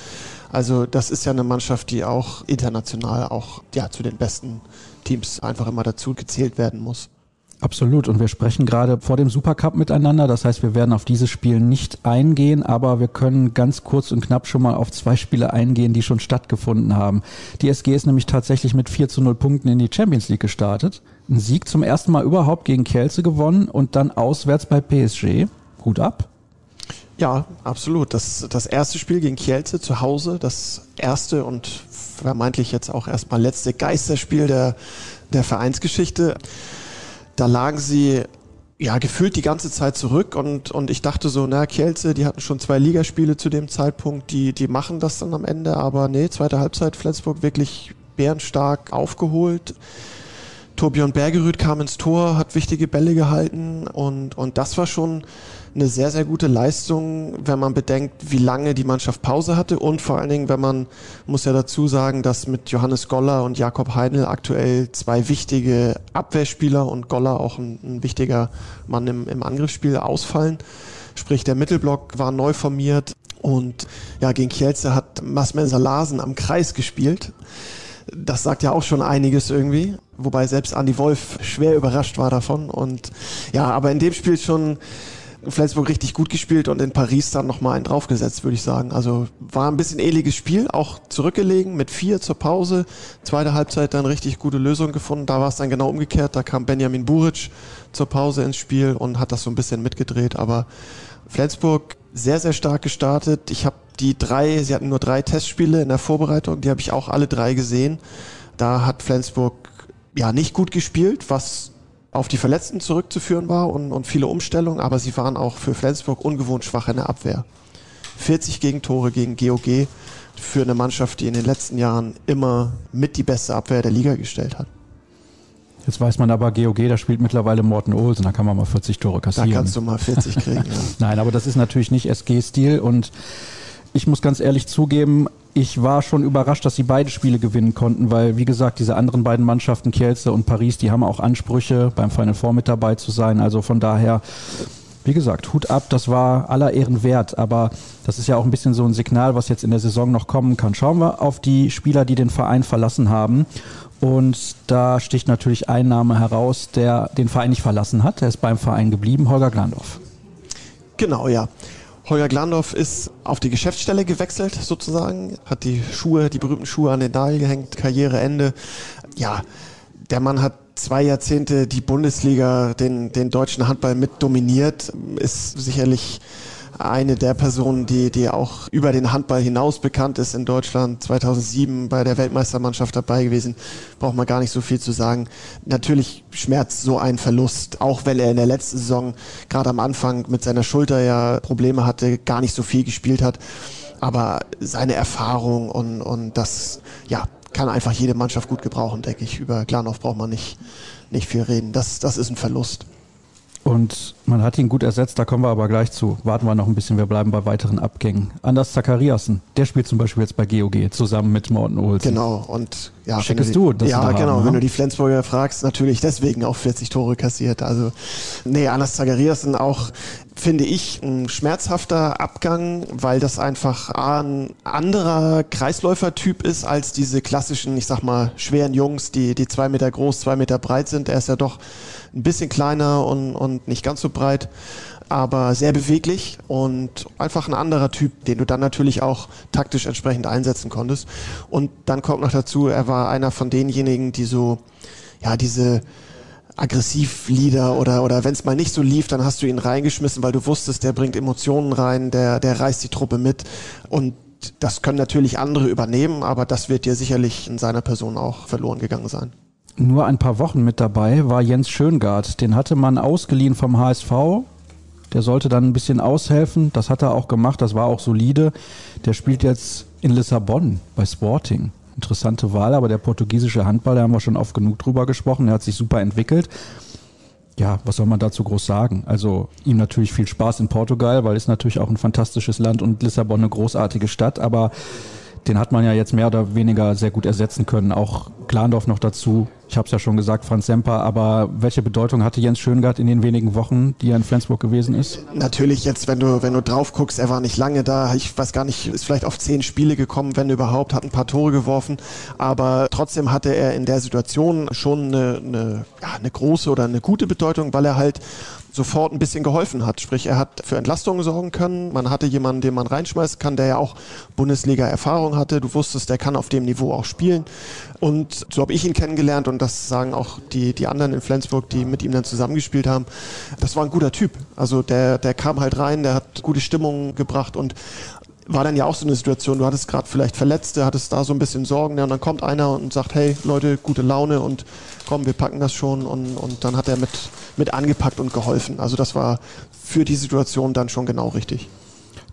Also das ist ja eine Mannschaft, die auch international auch ja, zu den besten Teams einfach immer dazu gezählt werden muss. Absolut. Und wir sprechen gerade vor dem Supercup miteinander. Das heißt, wir werden auf dieses Spiel nicht eingehen, aber wir können ganz kurz und knapp schon mal auf zwei Spiele eingehen, die schon stattgefunden haben. Die SG ist nämlich tatsächlich mit 4 zu 0 Punkten in die Champions League gestartet. Ein Sieg zum ersten Mal überhaupt gegen Kielce gewonnen und dann auswärts bei PSG. Hut ab. Ja, absolut. Das, das erste Spiel gegen Kielce zu Hause, das erste und vermeintlich jetzt auch erstmal letzte Geisterspiel der, der Vereinsgeschichte. Da lagen sie ja gefühlt die ganze Zeit zurück und, und ich dachte so, na, Kielce, die hatten schon zwei Ligaspiele zu dem Zeitpunkt, die, die machen das dann am Ende, aber nee, zweite Halbzeit Flensburg wirklich bärenstark aufgeholt. Torbjörn Bergerüth kam ins Tor, hat wichtige Bälle gehalten und, und das war schon eine sehr, sehr gute Leistung, wenn man bedenkt, wie lange die Mannschaft Pause hatte und vor allen Dingen, wenn man, muss ja dazu sagen, dass mit Johannes Goller und Jakob Heinl aktuell zwei wichtige Abwehrspieler und Goller auch ein, ein wichtiger Mann im, im Angriffsspiel ausfallen. Sprich, der Mittelblock war neu formiert und ja, gegen Kielce hat Masmensa Larsen am Kreis gespielt. Das sagt ja auch schon einiges irgendwie. Wobei selbst Andy Wolf schwer überrascht war davon. Und ja, aber in dem Spiel schon Flensburg richtig gut gespielt und in Paris dann nochmal einen draufgesetzt, würde ich sagen. Also war ein bisschen ähnliches Spiel, auch zurückgelegen mit vier zur Pause. Zweite Halbzeit dann richtig gute Lösung gefunden. Da war es dann genau umgekehrt. Da kam Benjamin Buric zur Pause ins Spiel und hat das so ein bisschen mitgedreht. Aber Flensburg sehr, sehr stark gestartet. Ich habe die drei, sie hatten nur drei Testspiele in der Vorbereitung, die habe ich auch alle drei gesehen. Da hat Flensburg ja nicht gut gespielt, was auf die Verletzten zurückzuführen war und, und viele Umstellungen, aber sie waren auch für Flensburg ungewohnt schwach in der Abwehr. 40 Gegentore gegen GOG für eine Mannschaft, die in den letzten Jahren immer mit die beste Abwehr der Liga gestellt hat. Jetzt weiß man aber, GOG, da spielt mittlerweile Morten Olsen, da kann man mal 40 Tore kassieren. Da kannst du mal 40 kriegen. ja. Nein, aber das ist natürlich nicht SG-Stil und ich muss ganz ehrlich zugeben, ich war schon überrascht, dass sie beide Spiele gewinnen konnten, weil, wie gesagt, diese anderen beiden Mannschaften, Kielce und Paris, die haben auch Ansprüche, beim Final Four mit dabei zu sein. Also von daher, wie gesagt, Hut ab, das war aller Ehren wert. Aber das ist ja auch ein bisschen so ein Signal, was jetzt in der Saison noch kommen kann. Schauen wir auf die Spieler, die den Verein verlassen haben. Und da sticht natürlich ein Name heraus, der den Verein nicht verlassen hat. Er ist beim Verein geblieben, Holger Glandorf. Genau, ja. Holger Glandorf ist auf die Geschäftsstelle gewechselt sozusagen, hat die Schuhe, die berühmten Schuhe an den Nagel gehängt, Karriereende. Ja, der Mann hat zwei Jahrzehnte die Bundesliga, den, den deutschen Handball mit dominiert, ist sicherlich eine der Personen, die, die auch über den Handball hinaus bekannt ist in Deutschland, 2007 bei der Weltmeistermannschaft dabei gewesen, braucht man gar nicht so viel zu sagen. Natürlich schmerzt so ein Verlust, auch wenn er in der letzten Saison gerade am Anfang mit seiner Schulter ja Probleme hatte, gar nicht so viel gespielt hat. Aber seine Erfahrung und, und das, ja, kann einfach jede Mannschaft gut gebrauchen, denke ich. Über Glanov braucht man nicht, nicht viel reden. Das, das ist ein Verlust. Und man hat ihn gut ersetzt, da kommen wir aber gleich zu. Warten wir noch ein bisschen, wir bleiben bei weiteren Abgängen. Anders Zachariasen, der spielt zum Beispiel jetzt bei GOG zusammen mit Morten Olsen. Genau, und ja, Schickest du, das Ja, genau, haben, wenn ne? du die Flensburger fragst, natürlich deswegen auch 40 Tore kassiert. Also, nee, Anders Zachariasen auch, finde ich, ein schmerzhafter Abgang, weil das einfach ein anderer Kreisläufertyp ist als diese klassischen, ich sag mal, schweren Jungs, die, die zwei Meter groß, zwei Meter breit sind. Er ist ja doch ein bisschen kleiner und, und nicht ganz so breit, aber sehr beweglich und einfach ein anderer Typ, den du dann natürlich auch taktisch entsprechend einsetzen konntest. Und dann kommt noch dazu, er war einer von denjenigen, die so, ja, diese Aggressivlieder oder, oder wenn es mal nicht so lief, dann hast du ihn reingeschmissen, weil du wusstest, der bringt Emotionen rein, der, der reißt die Truppe mit und das können natürlich andere übernehmen, aber das wird dir sicherlich in seiner Person auch verloren gegangen sein nur ein paar Wochen mit dabei war Jens Schöngard. Den hatte man ausgeliehen vom HSV. Der sollte dann ein bisschen aushelfen. Das hat er auch gemacht. Das war auch solide. Der spielt jetzt in Lissabon bei Sporting. Interessante Wahl, aber der portugiesische Handball, da haben wir schon oft genug drüber gesprochen. Der hat sich super entwickelt. Ja, was soll man dazu groß sagen? Also ihm natürlich viel Spaß in Portugal, weil es natürlich auch ein fantastisches Land und Lissabon eine großartige Stadt. Aber den hat man ja jetzt mehr oder weniger sehr gut ersetzen können. Auch Glandorf noch dazu. Ich habe es ja schon gesagt, Franz Semper. Aber welche Bedeutung hatte Jens Schöngard in den wenigen Wochen, die er in Flensburg gewesen ist? Natürlich jetzt, wenn du, wenn du drauf guckst, er war nicht lange da. Ich weiß gar nicht, ist vielleicht auf zehn Spiele gekommen, wenn überhaupt, hat ein paar Tore geworfen. Aber trotzdem hatte er in der Situation schon eine, eine, ja, eine große oder eine gute Bedeutung, weil er halt sofort ein bisschen geholfen hat. Sprich, er hat für Entlastungen sorgen können. Man hatte jemanden, den man reinschmeißen kann, der ja auch Bundesliga-Erfahrung hatte. Du wusstest, der kann auf dem Niveau auch spielen. Und so habe ich ihn kennengelernt und das sagen auch die, die anderen in Flensburg, die mit ihm dann zusammengespielt haben. Das war ein guter Typ. Also der, der kam halt rein, der hat gute Stimmung gebracht und war dann ja auch so eine Situation, du hattest gerade vielleicht Verletzte, hattest da so ein bisschen Sorgen, ja, und dann kommt einer und sagt, hey Leute, gute Laune und komm, wir packen das schon und, und dann hat er mit, mit angepackt und geholfen. Also das war für die Situation dann schon genau richtig.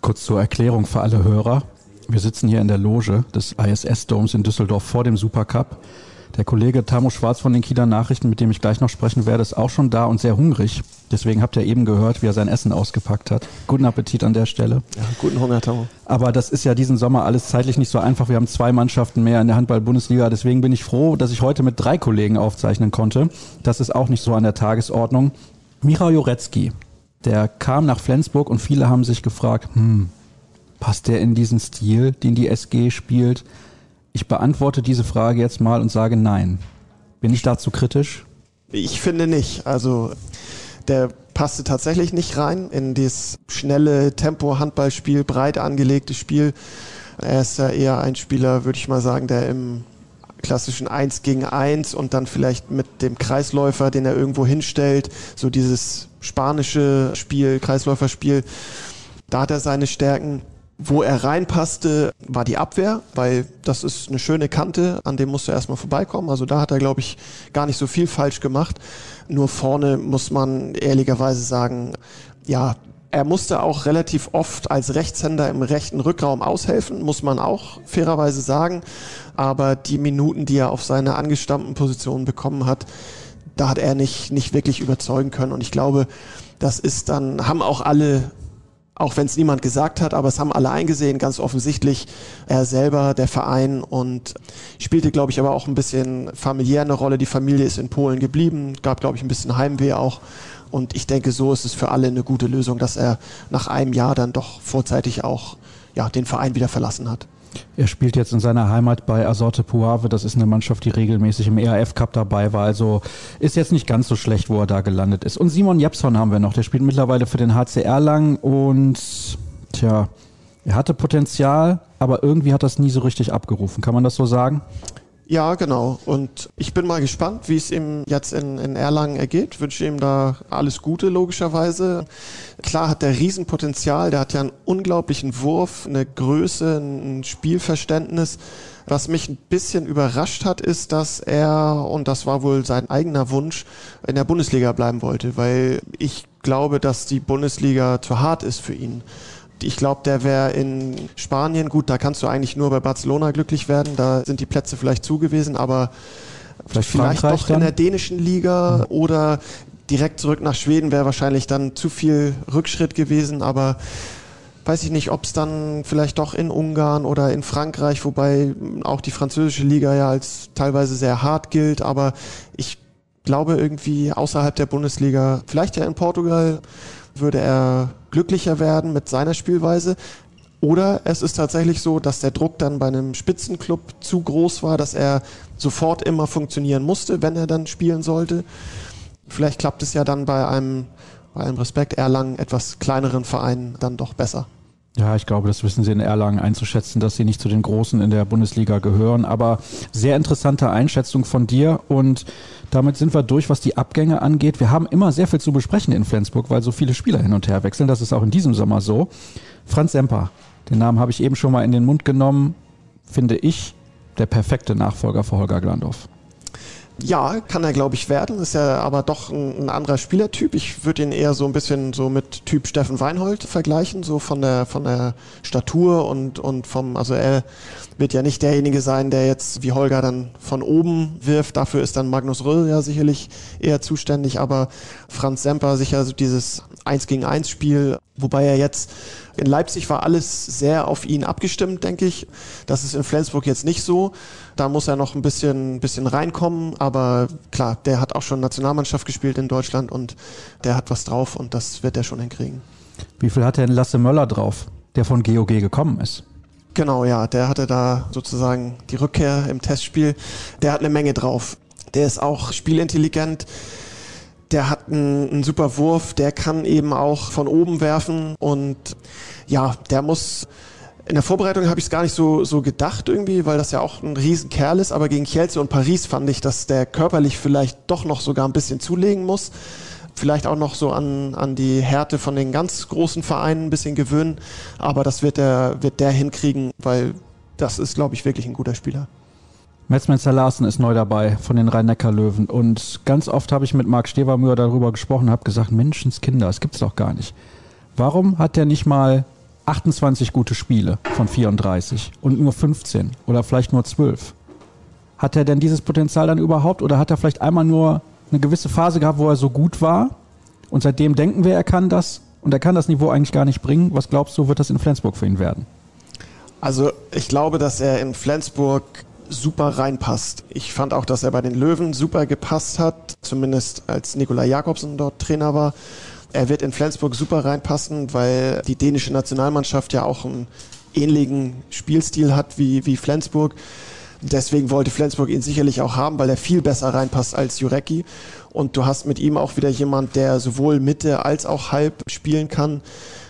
Kurz zur Erklärung für alle Hörer. Wir sitzen hier in der Loge des ISS-Domes in Düsseldorf vor dem Supercup. Der Kollege Tamo Schwarz von den Kieler Nachrichten, mit dem ich gleich noch sprechen werde, ist auch schon da und sehr hungrig. Deswegen habt ihr eben gehört, wie er sein Essen ausgepackt hat. Guten Appetit an der Stelle. Ja, guten Hunger, Tamo. Aber das ist ja diesen Sommer alles zeitlich nicht so einfach. Wir haben zwei Mannschaften mehr in der Handball-Bundesliga. Deswegen bin ich froh, dass ich heute mit drei Kollegen aufzeichnen konnte. Das ist auch nicht so an der Tagesordnung. Michał Jurecki, der kam nach Flensburg und viele haben sich gefragt, hm, passt der in diesen Stil, den die SG spielt? Ich beantworte diese Frage jetzt mal und sage nein. Bin ich dazu kritisch? Ich finde nicht. Also der passte tatsächlich nicht rein in das schnelle Tempo-Handballspiel, breit angelegte Spiel. Er ist ja eher ein Spieler, würde ich mal sagen, der im klassischen 1 gegen 1 und dann vielleicht mit dem Kreisläufer, den er irgendwo hinstellt, so dieses spanische Spiel, Kreisläuferspiel, da hat er seine Stärken. Wo er reinpasste, war die Abwehr, weil das ist eine schöne Kante, an dem musst du erstmal vorbeikommen. Also da hat er, glaube ich, gar nicht so viel falsch gemacht. Nur vorne muss man ehrlicherweise sagen, ja, er musste auch relativ oft als Rechtshänder im rechten Rückraum aushelfen, muss man auch fairerweise sagen. Aber die Minuten, die er auf seine angestammten Positionen bekommen hat, da hat er nicht, nicht wirklich überzeugen können. Und ich glaube, das ist dann, haben auch alle auch wenn es niemand gesagt hat, aber es haben alle eingesehen, ganz offensichtlich er selber, der Verein und spielte, glaube ich, aber auch ein bisschen familiär eine Rolle. Die Familie ist in Polen geblieben, gab, glaube ich, ein bisschen Heimweh auch. Und ich denke, so ist es für alle eine gute Lösung, dass er nach einem Jahr dann doch vorzeitig auch ja, den Verein wieder verlassen hat. Er spielt jetzt in seiner Heimat bei Azorte Puave. Das ist eine Mannschaft, die regelmäßig im ERF Cup dabei war. Also ist jetzt nicht ganz so schlecht, wo er da gelandet ist. Und Simon Jepson haben wir noch. Der spielt mittlerweile für den HCR lang und tja, er hatte Potenzial, aber irgendwie hat das nie so richtig abgerufen. Kann man das so sagen? Ja, genau. Und ich bin mal gespannt, wie es ihm jetzt in, in Erlangen ergeht. Wünsche ihm da alles Gute, logischerweise. Klar hat der Riesenpotenzial, der hat ja einen unglaublichen Wurf, eine Größe, ein Spielverständnis. Was mich ein bisschen überrascht hat, ist, dass er, und das war wohl sein eigener Wunsch, in der Bundesliga bleiben wollte, weil ich glaube, dass die Bundesliga zu hart ist für ihn. Ich glaube, der wäre in Spanien gut, da kannst du eigentlich nur bei Barcelona glücklich werden. Da sind die Plätze vielleicht zu gewesen, aber vielleicht, vielleicht doch in der dänischen Liga mhm. oder direkt zurück nach Schweden wäre wahrscheinlich dann zu viel Rückschritt gewesen, aber weiß ich nicht, ob es dann vielleicht doch in Ungarn oder in Frankreich, wobei auch die französische Liga ja als teilweise sehr hart gilt, aber ich glaube irgendwie außerhalb der Bundesliga, vielleicht ja in Portugal, würde er glücklicher werden mit seiner Spielweise. Oder es ist tatsächlich so, dass der Druck dann bei einem Spitzenclub zu groß war, dass er sofort immer funktionieren musste, wenn er dann spielen sollte. Vielleicht klappt es ja dann bei einem, bei einem Respekt Erlangen etwas kleineren Verein dann doch besser. Ja, ich glaube, das wissen sie in Erlangen einzuschätzen, dass sie nicht zu den Großen in der Bundesliga gehören. Aber sehr interessante Einschätzung von dir und damit sind wir durch, was die Abgänge angeht. Wir haben immer sehr viel zu besprechen in Flensburg, weil so viele Spieler hin und her wechseln. Das ist auch in diesem Sommer so. Franz Semper, den Namen habe ich eben schon mal in den Mund genommen, finde ich der perfekte Nachfolger für Holger Glandorf. Ja, kann er, glaube ich, werden. Ist ja aber doch ein, ein anderer Spielertyp. Ich würde ihn eher so ein bisschen so mit Typ Steffen Weinhold vergleichen, so von der, von der Statur und, und vom, also er wird ja nicht derjenige sein, der jetzt wie Holger dann von oben wirft. Dafür ist dann Magnus Röll ja sicherlich eher zuständig, aber Franz Semper sicher so dieses Eins gegen Eins Spiel, wobei er jetzt in Leipzig war alles sehr auf ihn abgestimmt, denke ich. Das ist in Flensburg jetzt nicht so. Da muss er noch ein bisschen, bisschen reinkommen, aber klar, der hat auch schon Nationalmannschaft gespielt in Deutschland und der hat was drauf und das wird er schon hinkriegen. Wie viel hat denn Lasse Möller drauf, der von GOG gekommen ist? Genau, ja, der hatte da sozusagen die Rückkehr im Testspiel. Der hat eine Menge drauf. Der ist auch spielintelligent der hat einen, einen super Wurf, der kann eben auch von oben werfen und ja, der muss in der Vorbereitung habe ich es gar nicht so, so gedacht irgendwie, weil das ja auch ein Riesenkerl ist, aber gegen Kielce und Paris fand ich, dass der körperlich vielleicht doch noch sogar ein bisschen zulegen muss. Vielleicht auch noch so an, an die Härte von den ganz großen Vereinen ein bisschen gewöhnen, aber das wird der, wird der hinkriegen, weil das ist, glaube ich, wirklich ein guter Spieler. Metzmenzer Larsen ist neu dabei von den Rhein-Neckar-Löwen. Und ganz oft habe ich mit Marc Stevermüher darüber gesprochen, habe gesagt, Menschenskinder, das gibt's doch gar nicht. Warum hat der nicht mal 28 gute Spiele von 34 und nur 15 oder vielleicht nur 12? Hat er denn dieses Potenzial dann überhaupt oder hat er vielleicht einmal nur eine gewisse Phase gehabt, wo er so gut war und seitdem denken wir, er kann das und er kann das Niveau eigentlich gar nicht bringen? Was glaubst du, wird das in Flensburg für ihn werden? Also ich glaube, dass er in Flensburg super reinpasst. Ich fand auch, dass er bei den Löwen super gepasst hat, zumindest als Nikolai Jakobsen dort Trainer war. Er wird in Flensburg super reinpassen, weil die dänische Nationalmannschaft ja auch einen ähnlichen Spielstil hat wie, wie Flensburg. Deswegen wollte Flensburg ihn sicherlich auch haben, weil er viel besser reinpasst als Jurecki. Und du hast mit ihm auch wieder jemand, der sowohl Mitte als auch Halb spielen kann.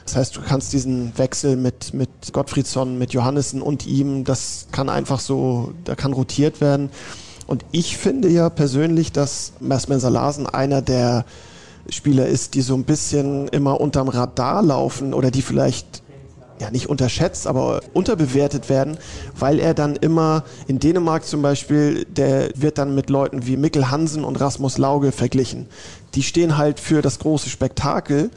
Das heißt, du kannst diesen Wechsel mit, mit Gottfriedsson, mit Johannessen und ihm, das kann einfach so, da kann rotiert werden. Und ich finde ja persönlich, dass Mesmenser Larsen einer der Spieler ist, die so ein bisschen immer unterm Radar laufen oder die vielleicht ja nicht unterschätzt, aber unterbewertet werden, weil er dann immer in Dänemark zum Beispiel, der wird dann mit Leuten wie Mikkel Hansen und Rasmus Lauge verglichen. Die stehen halt für das große Spektakel,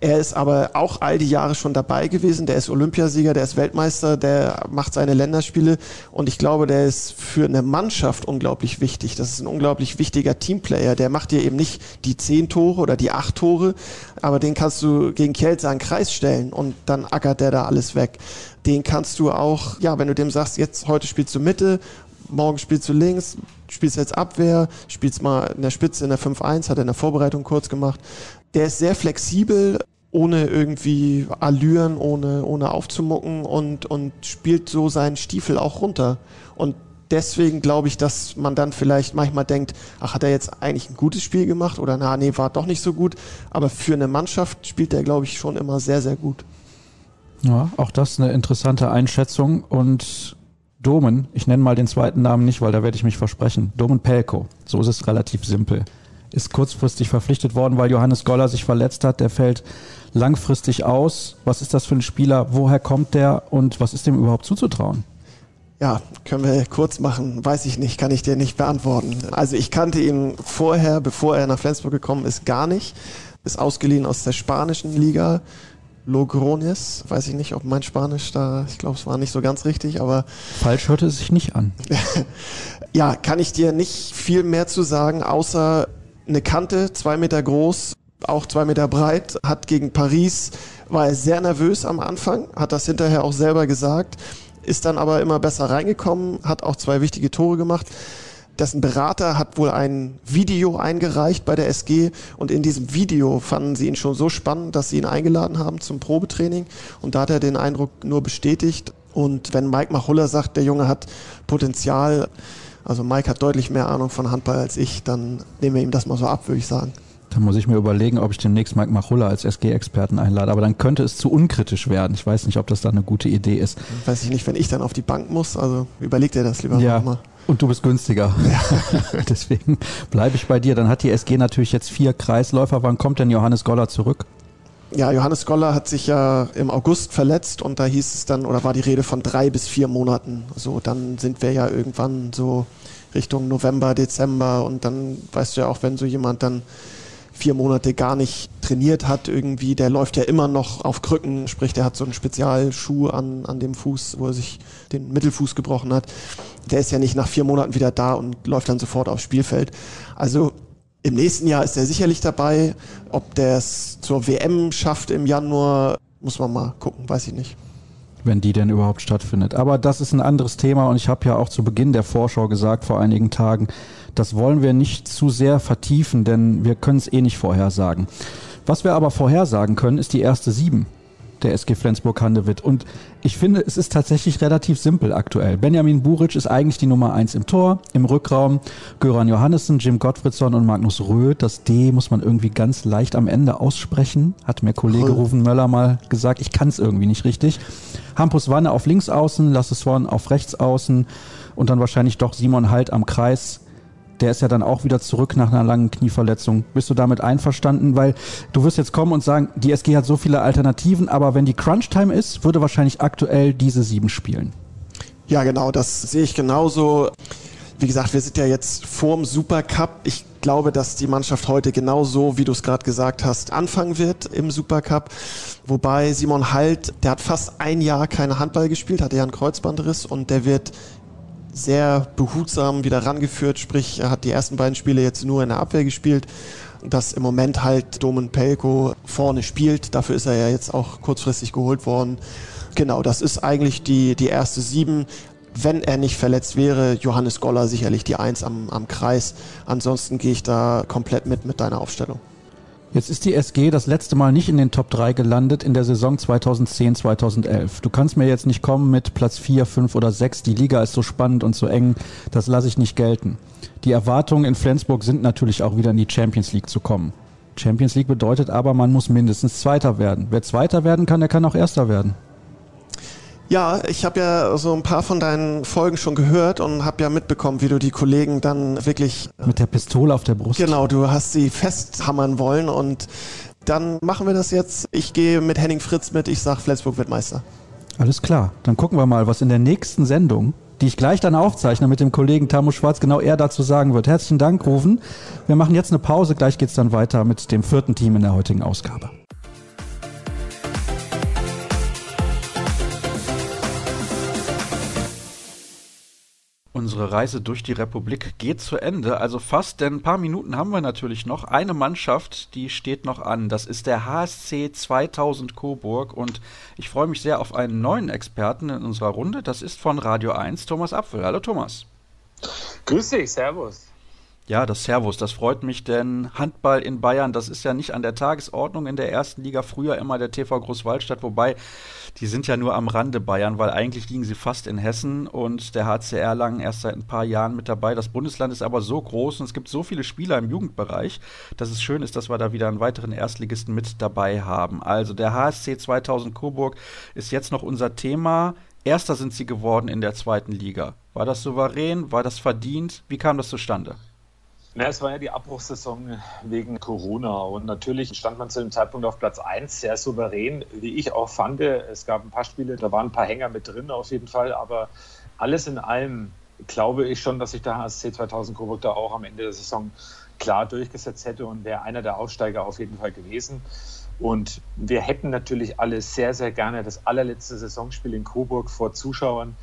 er ist aber auch all die Jahre schon dabei gewesen. Der ist Olympiasieger, der ist Weltmeister, der macht seine Länderspiele. Und ich glaube, der ist für eine Mannschaft unglaublich wichtig. Das ist ein unglaublich wichtiger Teamplayer. Der macht dir eben nicht die zehn Tore oder die acht Tore, aber den kannst du gegen Kielce einen Kreis stellen und dann ackert der da alles weg. Den kannst du auch, ja, wenn du dem sagst, jetzt heute spielst du Mitte, morgen spielst du links, spielst jetzt Abwehr, spielst mal in der Spitze in der 5-1, hat er in der Vorbereitung kurz gemacht. Der ist sehr flexibel, ohne irgendwie Allüren, ohne, ohne aufzumucken und, und spielt so seinen Stiefel auch runter. Und deswegen glaube ich, dass man dann vielleicht manchmal denkt, ach, hat er jetzt eigentlich ein gutes Spiel gemacht oder na, nee, war doch nicht so gut. Aber für eine Mannschaft spielt er, glaube ich, schon immer sehr, sehr gut. Ja, auch das eine interessante Einschätzung und Domen, ich nenne mal den zweiten Namen nicht, weil da werde ich mich versprechen. Domen Pelko, so ist es relativ simpel. Ist kurzfristig verpflichtet worden, weil Johannes Goller sich verletzt hat. Der fällt langfristig aus. Was ist das für ein Spieler? Woher kommt der und was ist dem überhaupt zuzutrauen? Ja, können wir kurz machen. Weiß ich nicht, kann ich dir nicht beantworten. Also ich kannte ihn vorher, bevor er nach Flensburg gekommen ist, gar nicht. Ist ausgeliehen aus der spanischen Liga. Logrones, weiß ich nicht, ob mein Spanisch da, ich glaube, es war nicht so ganz richtig, aber. Falsch hörte es sich nicht an. ja, kann ich dir nicht viel mehr zu sagen, außer eine Kante, zwei Meter groß, auch zwei Meter breit, hat gegen Paris, war er sehr nervös am Anfang, hat das hinterher auch selber gesagt, ist dann aber immer besser reingekommen, hat auch zwei wichtige Tore gemacht. Dessen Berater hat wohl ein Video eingereicht bei der SG und in diesem Video fanden sie ihn schon so spannend, dass sie ihn eingeladen haben zum Probetraining und da hat er den Eindruck nur bestätigt. Und wenn Mike Machulla sagt, der Junge hat Potenzial, also Mike hat deutlich mehr Ahnung von Handball als ich, dann nehmen wir ihm das mal so ab, würde ich sagen. Dann muss ich mir überlegen, ob ich demnächst Mike Machulla als SG-Experten einlade. Aber dann könnte es zu unkritisch werden. Ich weiß nicht, ob das da eine gute Idee ist. Weiß ich nicht, wenn ich dann auf die Bank muss. Also überleg dir das lieber ja. mal. Und du bist günstiger. Ja. Deswegen bleibe ich bei dir. Dann hat die SG natürlich jetzt vier Kreisläufer. Wann kommt denn Johannes Goller zurück? Ja, Johannes Goller hat sich ja im August verletzt und da hieß es dann, oder war die Rede von drei bis vier Monaten. So, dann sind wir ja irgendwann so Richtung November, Dezember und dann weißt du ja auch, wenn so jemand dann vier Monate gar nicht trainiert hat irgendwie, der läuft ja immer noch auf Krücken, sprich, der hat so einen Spezialschuh an, an dem Fuß, wo er sich den Mittelfuß gebrochen hat. Der ist ja nicht nach vier Monaten wieder da und läuft dann sofort aufs Spielfeld. Also im nächsten Jahr ist er sicherlich dabei. Ob der es zur WM schafft im Januar, muss man mal gucken, weiß ich nicht wenn die denn überhaupt stattfindet. Aber das ist ein anderes Thema und ich habe ja auch zu Beginn der Vorschau gesagt vor einigen Tagen, das wollen wir nicht zu sehr vertiefen, denn wir können es eh nicht vorhersagen. Was wir aber vorhersagen können, ist die erste sieben der SG Flensburg-Handewitt. Und ich finde, es ist tatsächlich relativ simpel aktuell. Benjamin Buric ist eigentlich die Nummer eins im Tor, im Rückraum Göran Johannessen, Jim Gottfriedson und Magnus Röth. Das D muss man irgendwie ganz leicht am Ende aussprechen, hat mir Kollege Rufen Möller mal gesagt. Ich kann es irgendwie nicht richtig. Hampus Wanne auf links außen, Lasse Swan auf rechts außen und dann wahrscheinlich doch Simon Halt am Kreis der ist ja dann auch wieder zurück nach einer langen Knieverletzung. Bist du damit einverstanden? Weil du wirst jetzt kommen und sagen, die SG hat so viele Alternativen, aber wenn die Crunch-Time ist, würde wahrscheinlich aktuell diese sieben spielen. Ja, genau, das sehe ich genauso. Wie gesagt, wir sind ja jetzt vorm Supercup. Ich glaube, dass die Mannschaft heute genauso, wie du es gerade gesagt hast, anfangen wird im Supercup. Wobei Simon Halt, der hat fast ein Jahr keine Handball gespielt, hatte ja einen Kreuzbandriss und der wird sehr behutsam wieder rangeführt, sprich, er hat die ersten beiden Spiele jetzt nur in der Abwehr gespielt, dass im Moment halt Domen Pelko vorne spielt. Dafür ist er ja jetzt auch kurzfristig geholt worden. Genau, das ist eigentlich die, die erste Sieben. Wenn er nicht verletzt wäre, Johannes Goller sicherlich die Eins am, am Kreis. Ansonsten gehe ich da komplett mit mit deiner Aufstellung. Jetzt ist die SG das letzte Mal nicht in den Top 3 gelandet in der Saison 2010-2011. Du kannst mir jetzt nicht kommen mit Platz 4, 5 oder 6. Die Liga ist so spannend und so eng. Das lasse ich nicht gelten. Die Erwartungen in Flensburg sind natürlich auch wieder in die Champions League zu kommen. Champions League bedeutet aber, man muss mindestens Zweiter werden. Wer Zweiter werden kann, der kann auch Erster werden. Ja, ich habe ja so ein paar von deinen Folgen schon gehört und habe ja mitbekommen, wie du die Kollegen dann wirklich äh, mit der Pistole auf der Brust. Genau, du hast sie festhammern wollen und dann machen wir das jetzt. Ich gehe mit Henning Fritz mit. Ich sag, Flensburg wird Meister. Alles klar. Dann gucken wir mal, was in der nächsten Sendung, die ich gleich dann aufzeichne mit dem Kollegen Tamu Schwarz, genau er dazu sagen wird. Herzlichen Dank, Rufen. Wir machen jetzt eine Pause. Gleich geht's dann weiter mit dem vierten Team in der heutigen Ausgabe. Unsere Reise durch die Republik geht zu Ende, also fast, denn ein paar Minuten haben wir natürlich noch. Eine Mannschaft, die steht noch an. Das ist der HSC 2000 Coburg und ich freue mich sehr auf einen neuen Experten in unserer Runde. Das ist von Radio 1 Thomas Apfel. Hallo Thomas. Grüß dich, Servus. Ja, das Servus, das freut mich, denn Handball in Bayern, das ist ja nicht an der Tagesordnung in der ersten Liga. Früher immer der TV Großwaldstadt, wobei die sind ja nur am Rande Bayern, weil eigentlich liegen sie fast in Hessen und der HCR lang erst seit ein paar Jahren mit dabei. Das Bundesland ist aber so groß und es gibt so viele Spieler im Jugendbereich, dass es schön ist, dass wir da wieder einen weiteren Erstligisten mit dabei haben. Also der HSC 2000 Coburg ist jetzt noch unser Thema. Erster sind sie geworden in der zweiten Liga. War das souverän? War das verdient? Wie kam das zustande? Na, es war ja die Abbruchssaison wegen Corona und natürlich stand man zu dem Zeitpunkt auf Platz 1 sehr souverän, wie ich auch fand. Es gab ein paar Spiele, da waren ein paar Hänger mit drin auf jeden Fall, aber alles in allem glaube ich schon, dass sich der HSC 2000 Coburg da auch am Ende der Saison klar durchgesetzt hätte und wäre einer der Aufsteiger auf jeden Fall gewesen. Und wir hätten natürlich alle sehr, sehr gerne das allerletzte Saisonspiel in Coburg vor Zuschauern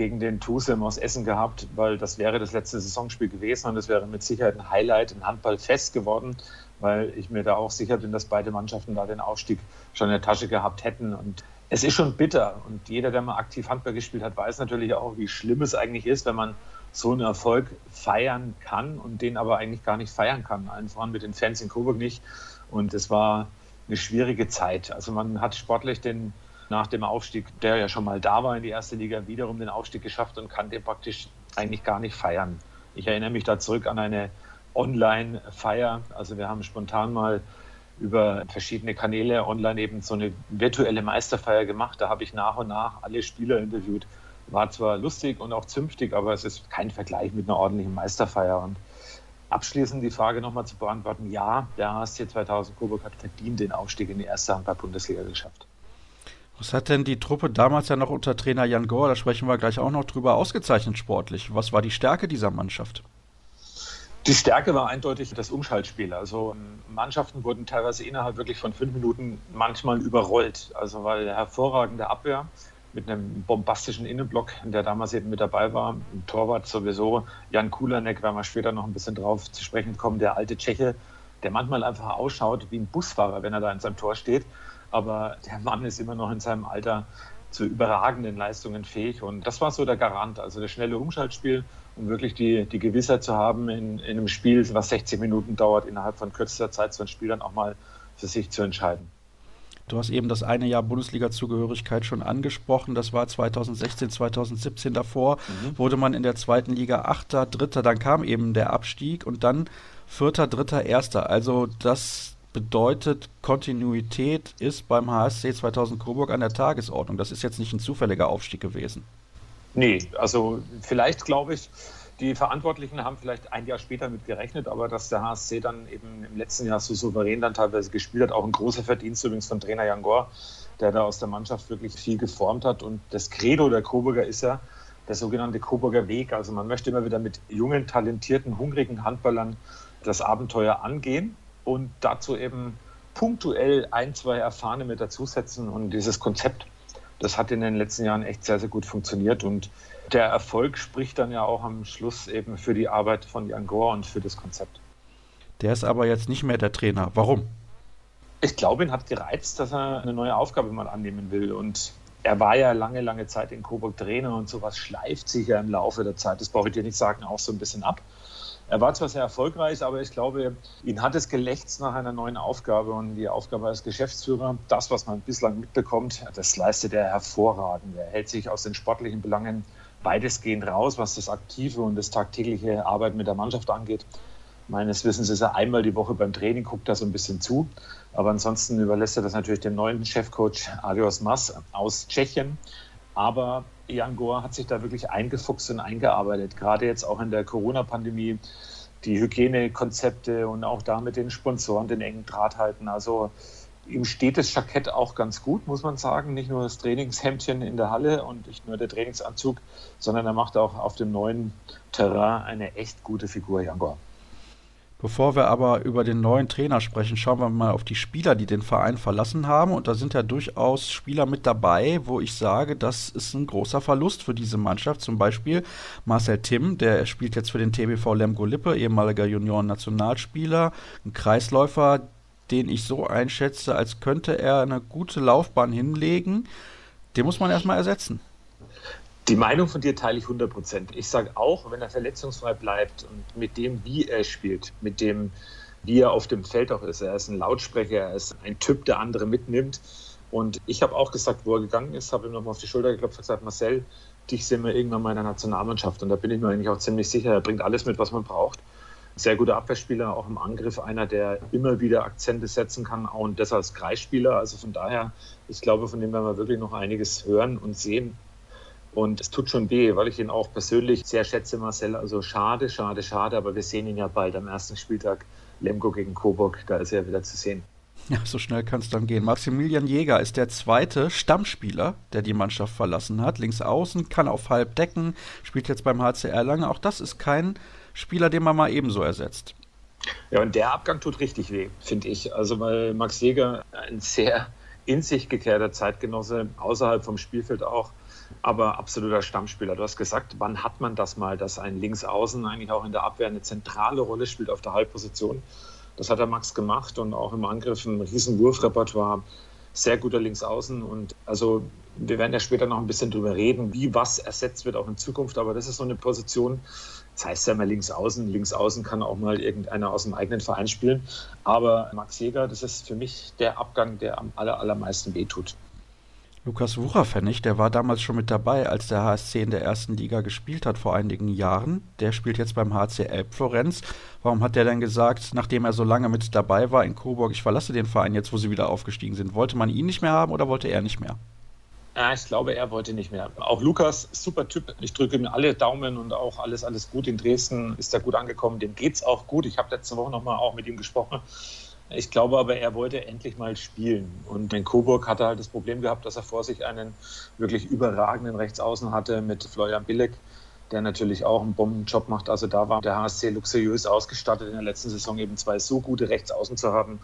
gegen den Tusem aus Essen gehabt, weil das wäre das letzte Saisonspiel gewesen und es wäre mit Sicherheit ein Highlight im Handball fest geworden, weil ich mir da auch sicher bin, dass beide Mannschaften da den Aufstieg schon in der Tasche gehabt hätten. Und es ist schon bitter. Und jeder, der mal aktiv Handball gespielt hat, weiß natürlich auch, wie schlimm es eigentlich ist, wenn man so einen Erfolg feiern kann und den aber eigentlich gar nicht feiern kann. Allen voran mit den Fans in Coburg nicht. Und es war eine schwierige Zeit. Also man hat sportlich den nach dem Aufstieg, der ja schon mal da war in die erste Liga, wiederum den Aufstieg geschafft und kann den praktisch eigentlich gar nicht feiern. Ich erinnere mich da zurück an eine Online-Feier. Also wir haben spontan mal über verschiedene Kanäle online eben so eine virtuelle Meisterfeier gemacht. Da habe ich nach und nach alle Spieler interviewt. War zwar lustig und auch zünftig, aber es ist kein Vergleich mit einer ordentlichen Meisterfeier. Und abschließend die Frage nochmal zu beantworten: Ja, der HSC 2000 Coburg hat verdient den Aufstieg in die erste Handball-Bundesliga geschafft. Was hat denn die Truppe damals ja noch unter Trainer Jan Gore, da sprechen wir gleich auch noch drüber, ausgezeichnet sportlich? Was war die Stärke dieser Mannschaft? Die Stärke war eindeutig das Umschaltspiel. Also Mannschaften wurden teilweise innerhalb wirklich von fünf Minuten manchmal überrollt. Also weil der hervorragende Abwehr mit einem bombastischen Innenblock, der damals eben mit dabei war, ein Torwart sowieso, Jan Kulanek, werden wir später noch ein bisschen drauf zu sprechen kommen, der alte Tscheche, der manchmal einfach ausschaut wie ein Busfahrer, wenn er da in seinem Tor steht aber der Mann ist immer noch in seinem Alter zu überragenden Leistungen fähig. Und das war so der Garant, also das schnelle Umschaltspiel, um wirklich die, die Gewissheit zu haben, in, in einem Spiel, was 60 Minuten dauert, innerhalb von kürzester Zeit so ein Spiel dann auch mal für sich zu entscheiden. Du hast eben das eine Jahr Bundesliga-Zugehörigkeit schon angesprochen. Das war 2016, 2017 davor. Mhm. Wurde man in der zweiten Liga Achter, Dritter. Dann kam eben der Abstieg und dann Vierter, Dritter, Erster. Also das bedeutet, Kontinuität ist beim HSC 2000 Coburg an der Tagesordnung. Das ist jetzt nicht ein zufälliger Aufstieg gewesen. Nee, also vielleicht glaube ich, die Verantwortlichen haben vielleicht ein Jahr später mit gerechnet, aber dass der HSC dann eben im letzten Jahr so souverän dann teilweise gespielt hat, auch ein großer Verdienst übrigens von Trainer Jan Gore, der da aus der Mannschaft wirklich viel geformt hat. Und das Credo der Coburger ist ja der sogenannte Coburger Weg. Also man möchte immer wieder mit jungen, talentierten, hungrigen Handballern das Abenteuer angehen und dazu eben punktuell ein, zwei Erfahrene mit dazusetzen. Und dieses Konzept, das hat in den letzten Jahren echt sehr, sehr gut funktioniert. Und der Erfolg spricht dann ja auch am Schluss eben für die Arbeit von Jan Gore und für das Konzept. Der ist aber jetzt nicht mehr der Trainer. Warum? Ich glaube, ihn hat gereizt, dass er eine neue Aufgabe mal annehmen will. Und er war ja lange, lange Zeit in Coburg Trainer und sowas schleift sich ja im Laufe der Zeit, das brauche ich dir nicht sagen, auch so ein bisschen ab. Er war zwar sehr erfolgreich, aber ich glaube, ihn hat es gelächzt nach einer neuen Aufgabe und die Aufgabe als Geschäftsführer, das, was man bislang mitbekommt, das leistet er hervorragend. Er hält sich aus den sportlichen Belangen weitestgehend raus, was das aktive und das tagtägliche Arbeiten mit der Mannschaft angeht. Meines Wissens ist er einmal die Woche beim Training, guckt da so ein bisschen zu. Aber ansonsten überlässt er das natürlich dem neuen Chefcoach Adios Mas aus Tschechien. Aber Jan Gore hat sich da wirklich eingefuchst und eingearbeitet, gerade jetzt auch in der Corona-Pandemie. Die Hygienekonzepte und auch da mit den Sponsoren den engen Draht halten. Also Ihm steht das Jackett auch ganz gut, muss man sagen. Nicht nur das Trainingshemdchen in der Halle und nicht nur der Trainingsanzug, sondern er macht auch auf dem neuen Terrain eine echt gute Figur, Jangor. Bevor wir aber über den neuen Trainer sprechen, schauen wir mal auf die Spieler, die den Verein verlassen haben. Und da sind ja durchaus Spieler mit dabei, wo ich sage, das ist ein großer Verlust für diese Mannschaft. Zum Beispiel Marcel Timm, der spielt jetzt für den TBV Lemgo Lippe, ehemaliger Junioren-Nationalspieler, ein Kreisläufer, den ich so einschätze, als könnte er eine gute Laufbahn hinlegen. Den muss man erstmal ersetzen. Die Meinung von dir teile ich 100 Prozent. Ich sage auch, wenn er verletzungsfrei bleibt und mit dem, wie er spielt, mit dem, wie er auf dem Feld auch ist, er ist ein Lautsprecher, er ist ein Typ, der andere mitnimmt. Und ich habe auch gesagt, wo er gegangen ist, habe ihm nochmal auf die Schulter geklopft und gesagt, Marcel, dich sehen wir irgendwann mal in der Nationalmannschaft. Und da bin ich mir eigentlich auch ziemlich sicher, er bringt alles mit, was man braucht. Sehr guter Abwehrspieler, auch im Angriff einer, der immer wieder Akzente setzen kann, auch und das als Kreisspieler. Also von daher, ich glaube, von dem werden wir wirklich noch einiges hören und sehen. Und es tut schon weh, weil ich ihn auch persönlich sehr schätze, Marcel. Also schade, schade, schade, aber wir sehen ihn ja bald am ersten Spieltag. Lemgo gegen Coburg, da ist er wieder zu sehen. Ja, so schnell kann es dann gehen. Maximilian Jäger ist der zweite Stammspieler, der die Mannschaft verlassen hat. Links außen, kann auf halb decken, spielt jetzt beim HCR lange. Auch das ist kein Spieler, den man mal ebenso ersetzt. Ja, und der Abgang tut richtig weh, finde ich. Also, weil Max Jäger ein sehr in sich gekehrter Zeitgenosse, außerhalb vom Spielfeld auch, aber absoluter Stammspieler. Du hast gesagt, wann hat man das mal, dass ein Linksaußen eigentlich auch in der Abwehr eine zentrale Rolle spielt auf der Halbposition? Das hat der Max gemacht und auch im Angriff ein riesen Wurfrepertoire. Sehr guter Linksaußen und also wir werden ja später noch ein bisschen drüber reden, wie was ersetzt wird auch in Zukunft, aber das ist so eine Position, das heißt ja immer Linksaußen. Linksaußen kann auch mal irgendeiner aus dem eigenen Verein spielen. Aber Max Jäger, das ist für mich der Abgang, der am aller, allermeisten wehtut. Lukas Wucherpfennig, der war damals schon mit dabei, als der HSC in der ersten Liga gespielt hat vor einigen Jahren. Der spielt jetzt beim HC Elbflorenz. Warum hat der denn gesagt, nachdem er so lange mit dabei war in Coburg, ich verlasse den Verein jetzt, wo sie wieder aufgestiegen sind? Wollte man ihn nicht mehr haben oder wollte er nicht mehr? Ich glaube, er wollte nicht mehr. Auch Lukas, super Typ. Ich drücke ihm alle Daumen und auch alles, alles gut in Dresden. Ist er gut angekommen. Dem geht es auch gut. Ich habe letzte Woche nochmal auch mit ihm gesprochen. Ich glaube aber, er wollte endlich mal spielen. Und in Coburg hat er halt das Problem gehabt, dass er vor sich einen wirklich überragenden Rechtsaußen hatte mit Florian Billig, der natürlich auch einen Bombenjob macht. Also da war der HSC luxuriös ausgestattet in der letzten Saison eben zwei so gute Rechtsaußen zu haben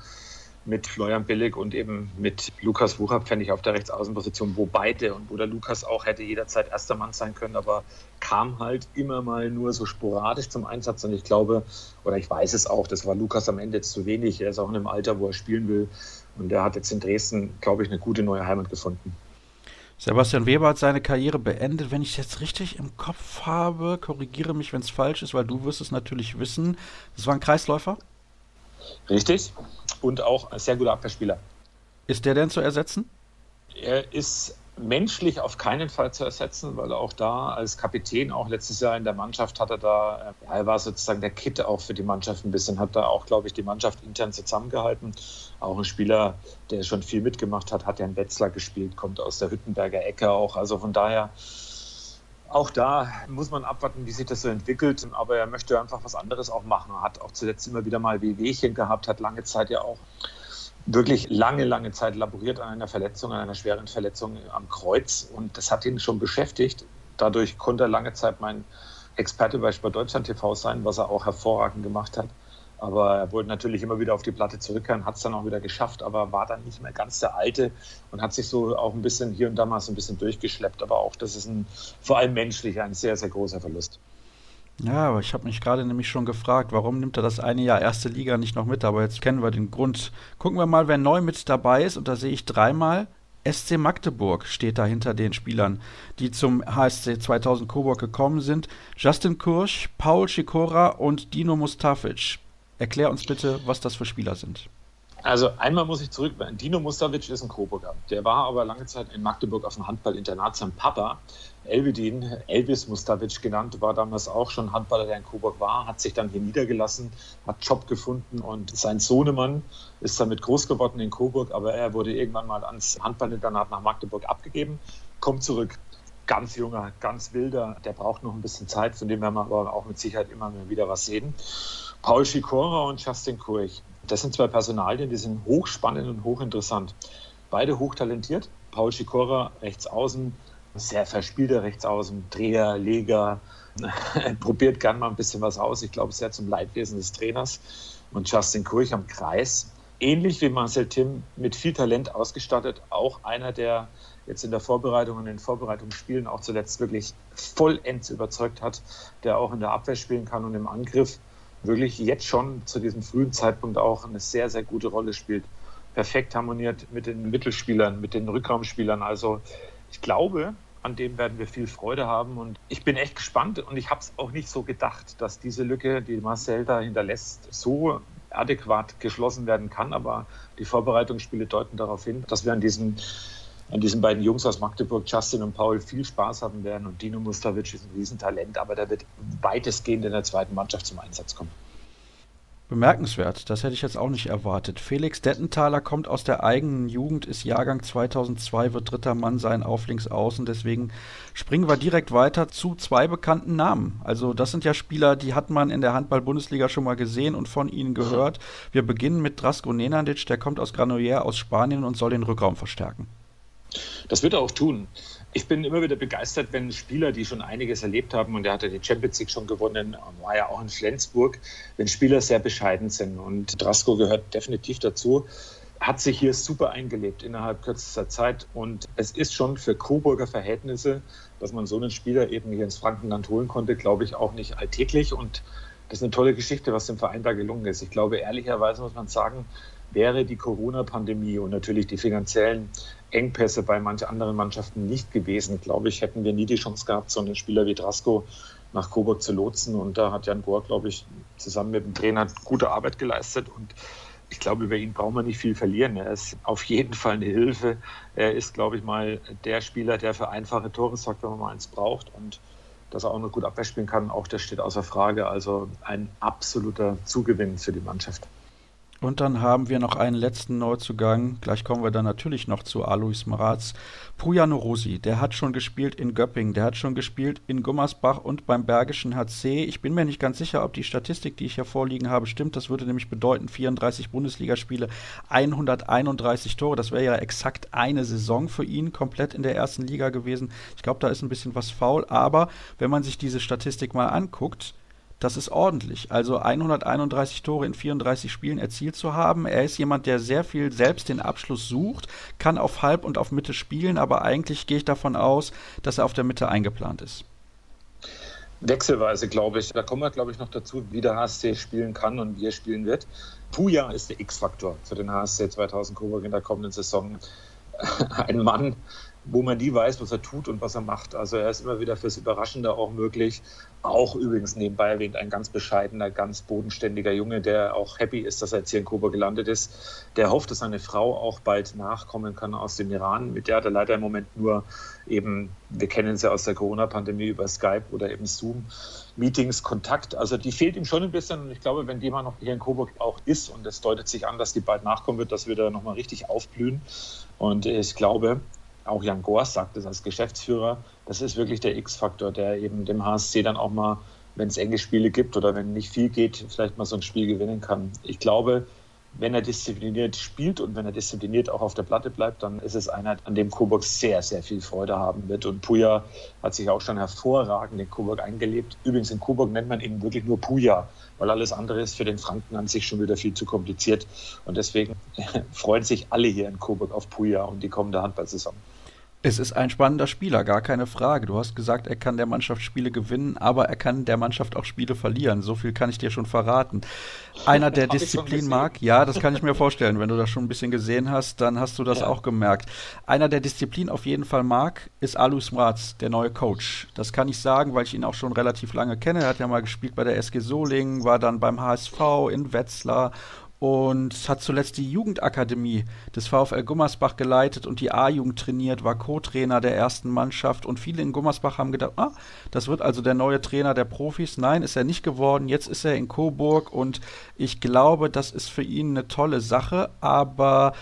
mit Florian Billig und eben mit Lukas Wucherpfennig auf der Rechtsaußenposition, wo beide und wo der Lukas auch hätte jederzeit erster Mann sein können, aber kam halt immer mal nur so sporadisch zum Einsatz und ich glaube, oder ich weiß es auch, das war Lukas am Ende jetzt zu wenig. Er ist auch in einem Alter, wo er spielen will und er hat jetzt in Dresden, glaube ich, eine gute neue Heimat gefunden. Sebastian Weber hat seine Karriere beendet. Wenn ich es jetzt richtig im Kopf habe, korrigiere mich, wenn es falsch ist, weil du wirst es natürlich wissen. Das war ein Kreisläufer? Richtig. Und auch ein sehr guter Abwehrspieler. Ist der denn zu ersetzen? Er ist menschlich auf keinen Fall zu ersetzen, weil er auch da als Kapitän, auch letztes Jahr in der Mannschaft, hat er da, ja, er war sozusagen der Kit auch für die Mannschaft ein bisschen, hat da auch, glaube ich, die Mannschaft intern zusammengehalten. Auch ein Spieler, der schon viel mitgemacht hat, hat ja in Wetzlar gespielt, kommt aus der Hüttenberger Ecke auch. Also von daher auch da muss man abwarten, wie sich das so entwickelt. Aber er möchte einfach was anderes auch machen. Er hat auch zuletzt immer wieder mal Wehwehchen gehabt, hat lange Zeit ja auch wirklich lange, lange Zeit laboriert an einer Verletzung, an einer schweren Verletzung am Kreuz. Und das hat ihn schon beschäftigt. Dadurch konnte er lange Zeit mein Experte bei Sport Deutschland TV sein, was er auch hervorragend gemacht hat. Aber er wollte natürlich immer wieder auf die Platte zurückkehren, hat es dann auch wieder geschafft, aber war dann nicht mehr ganz der Alte und hat sich so auch ein bisschen hier und da mal so ein bisschen durchgeschleppt. Aber auch das ist ein, vor allem menschlich ein sehr, sehr großer Verlust. Ja, aber ich habe mich gerade nämlich schon gefragt, warum nimmt er das eine Jahr erste Liga nicht noch mit? Aber jetzt kennen wir den Grund. Gucken wir mal, wer neu mit dabei ist. Und da sehe ich dreimal SC Magdeburg steht da hinter den Spielern, die zum HSC 2000 Coburg gekommen sind. Justin Kursch, Paul Schikora und Dino Mustafic. Erklär uns bitte, was das für Spieler sind. Also einmal muss ich zurück, Dino Mustavic ist ein Coburger. Der war aber lange Zeit in Magdeburg auf dem Handballinternat. Sein Papa, Elvedin, Elvis Mustavic genannt, war damals auch schon Handballer, der in Coburg war, hat sich dann hier niedergelassen, hat Job gefunden und sein Sohnemann ist damit groß geworden in Coburg, aber er wurde irgendwann mal ans Handballinternat nach Magdeburg abgegeben, kommt zurück. Ganz junger, ganz wilder, der braucht noch ein bisschen Zeit, von dem werden wir aber auch mit Sicherheit immer wieder was sehen. Paul Schikora und Justin Kurch Das sind zwei Personalien, die sind hochspannend und hochinteressant. Beide hochtalentiert. Paul Schikora rechts außen, sehr verspielter Rechtsaußen, Dreher, Leger, probiert gern mal ein bisschen was aus. Ich glaube, sehr zum Leidwesen des Trainers. Und Justin Kurch am Kreis, ähnlich wie Marcel Tim, mit viel Talent ausgestattet. Auch einer, der jetzt in der Vorbereitung und in den Vorbereitungsspielen auch zuletzt wirklich vollends überzeugt hat, der auch in der Abwehr spielen kann und im Angriff wirklich jetzt schon zu diesem frühen Zeitpunkt auch eine sehr, sehr gute Rolle spielt. Perfekt harmoniert mit den Mittelspielern, mit den Rückraumspielern. Also ich glaube, an dem werden wir viel Freude haben. Und ich bin echt gespannt und ich habe es auch nicht so gedacht, dass diese Lücke, die Marcel da hinterlässt, so adäquat geschlossen werden kann. Aber die Vorbereitungsspiele deuten darauf hin, dass wir an diesen an diesen beiden Jungs aus Magdeburg, Justin und Paul, viel Spaß haben werden. Und Dino Mustavic ist ein Riesentalent, aber der wird weitestgehend in der zweiten Mannschaft zum Einsatz kommen. Bemerkenswert, das hätte ich jetzt auch nicht erwartet. Felix Dettenthaler kommt aus der eigenen Jugend, ist Jahrgang 2002, wird dritter Mann sein auf links außen. Deswegen springen wir direkt weiter zu zwei bekannten Namen. Also das sind ja Spieler, die hat man in der Handball-Bundesliga schon mal gesehen und von ihnen gehört. Wir beginnen mit Drasko Nenadic, der kommt aus Granollers aus Spanien und soll den Rückraum verstärken. Das wird er auch tun ich bin immer wieder begeistert, wenn Spieler, die schon einiges erlebt haben, und er hatte die Champions League schon gewonnen, war ja auch in Flensburg, wenn Spieler sehr bescheiden sind. Und Drasko gehört definitiv dazu. Hat sich hier super eingelebt innerhalb kürzester Zeit. Und es ist schon für Coburger Verhältnisse, dass man so einen Spieler eben hier ins Frankenland holen konnte, glaube ich, auch nicht alltäglich. Und das ist eine tolle Geschichte, was dem Verein da gelungen ist. Ich glaube, ehrlicherweise muss man sagen, wäre die Corona-Pandemie und natürlich die finanziellen Engpässe bei manchen anderen Mannschaften nicht gewesen, glaube ich, hätten wir nie die Chance gehabt, so einen Spieler wie Drasko nach Coburg zu lotsen. Und da hat Jan Gohr, glaube ich, zusammen mit dem Trainer gute Arbeit geleistet. Und ich glaube, über ihn brauchen wir nicht viel verlieren. Er ist auf jeden Fall eine Hilfe. Er ist, glaube ich, mal der Spieler, der für einfache Tore sorgt, wenn man mal eins braucht. Und dass er auch noch gut Abwehr spielen kann, auch das steht außer Frage. Also ein absoluter Zugewinn für die Mannschaft. Und dann haben wir noch einen letzten Neuzugang. Gleich kommen wir dann natürlich noch zu Alois Maraz. Pujano Rosi, der hat schon gespielt in Göppingen, der hat schon gespielt in Gummersbach und beim Bergischen HC. Ich bin mir nicht ganz sicher, ob die Statistik, die ich hier vorliegen habe, stimmt. Das würde nämlich bedeuten 34 Bundesligaspiele, 131 Tore. Das wäre ja exakt eine Saison für ihn komplett in der ersten Liga gewesen. Ich glaube, da ist ein bisschen was faul. Aber wenn man sich diese Statistik mal anguckt, das ist ordentlich. Also 131 Tore in 34 Spielen erzielt zu haben. Er ist jemand, der sehr viel selbst den Abschluss sucht, kann auf Halb und auf Mitte spielen, aber eigentlich gehe ich davon aus, dass er auf der Mitte eingeplant ist. Wechselweise, glaube ich. Da kommen wir, glaube ich, noch dazu, wie der HSC spielen kann und wie er spielen wird. Puja ist der X-Faktor für den HSC 2000 Coburg in der kommenden Saison. Ein Mann, wo man nie weiß, was er tut und was er macht. Also er ist immer wieder fürs Überraschende auch möglich. Auch übrigens nebenbei erwähnt ein ganz bescheidener, ganz bodenständiger Junge, der auch happy ist, dass er jetzt hier in Kuba gelandet ist. Der hofft, dass seine Frau auch bald nachkommen kann aus dem Iran. Mit der hat er leider im Moment nur eben, wir kennen sie aus der Corona-Pandemie über Skype oder eben Zoom. Meetings, Kontakt. Also die fehlt ihm schon ein bisschen und ich glaube, wenn die mal noch hier in Coburg auch ist und es deutet sich an, dass die bald nachkommen wird, dass wir da nochmal richtig aufblühen. Und ich glaube, auch Jan Gors sagt es als Geschäftsführer, das ist wirklich der X-Faktor, der eben dem HSC dann auch mal, wenn es enge Spiele gibt oder wenn nicht viel geht, vielleicht mal so ein Spiel gewinnen kann. Ich glaube, wenn er diszipliniert spielt und wenn er diszipliniert auch auf der Platte bleibt, dann ist es einer, an dem Coburg sehr, sehr viel Freude haben wird. Und Puja hat sich auch schon hervorragend in Coburg eingelebt. Übrigens in Coburg nennt man ihn wirklich nur Puja, weil alles andere ist für den Franken an sich schon wieder viel zu kompliziert. Und deswegen freuen sich alle hier in Coburg auf Puja und die kommende Handballsaison. Es ist ein spannender Spieler, gar keine Frage. Du hast gesagt, er kann der Mannschaft Spiele gewinnen, aber er kann der Mannschaft auch Spiele verlieren. So viel kann ich dir schon verraten. Einer, der Disziplin mag, ja, das kann ich mir vorstellen. Wenn du das schon ein bisschen gesehen hast, dann hast du das ja. auch gemerkt. Einer, der Disziplin auf jeden Fall mag, ist Alus Mraz, der neue Coach. Das kann ich sagen, weil ich ihn auch schon relativ lange kenne. Er hat ja mal gespielt bei der SG Solingen, war dann beim HSV in Wetzlar und hat zuletzt die Jugendakademie des VfL Gummersbach geleitet und die A-Jugend trainiert, war Co-Trainer der ersten Mannschaft und viele in Gummersbach haben gedacht, ah, das wird also der neue Trainer der Profis. Nein, ist er nicht geworden. Jetzt ist er in Coburg und ich glaube, das ist für ihn eine tolle Sache, aber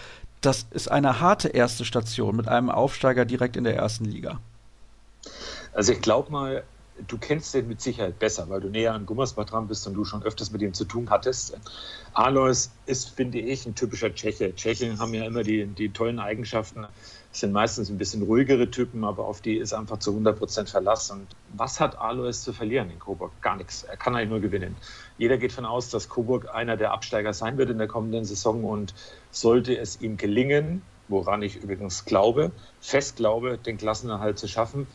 das ist eine harte erste Station mit einem Aufsteiger direkt in der ersten Liga. Also ich glaube mal, du kennst den mit Sicherheit besser, weil du näher an Gummersbach dran bist und du schon öfters mit ihm zu tun hattest. Alois ist, finde ich, ein typischer Tscheche. Tschechen haben ja immer die, die tollen Eigenschaften, sind meistens ein bisschen ruhigere Typen, aber auf die ist einfach zu 100 Prozent Verlass. Und was hat Alois zu verlieren in Coburg? Gar nichts. Er kann eigentlich nur gewinnen. Jeder geht von aus, dass Coburg einer der Absteiger sein wird in der kommenden Saison und sollte es ihm gelingen, woran ich übrigens glaube, fest glaube, den Klassenerhalt zu schaffen,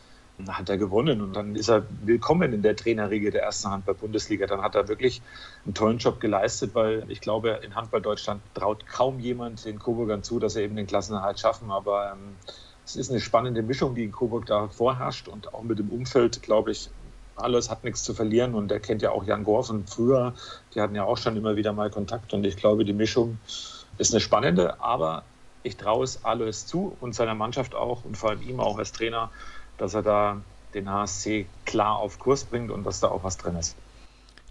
hat er gewonnen und dann ist er willkommen in der Trainerriege der ersten Handball-Bundesliga. Dann hat er wirklich einen tollen Job geleistet, weil ich glaube, in Handball Deutschland traut kaum jemand den Coburgern zu, dass sie eben den Klassenerhalt schaffen. Aber ähm, es ist eine spannende Mischung, die in Coburg da vorherrscht und auch mit dem Umfeld, glaube ich, alles hat nichts zu verlieren und er kennt ja auch Jan Gore von früher. Die hatten ja auch schon immer wieder mal Kontakt und ich glaube, die Mischung ist eine spannende, aber ich traue es Alois zu und seiner Mannschaft auch und vor allem ihm auch als Trainer, dass er da den HSC klar auf Kurs bringt und dass da auch was drin ist.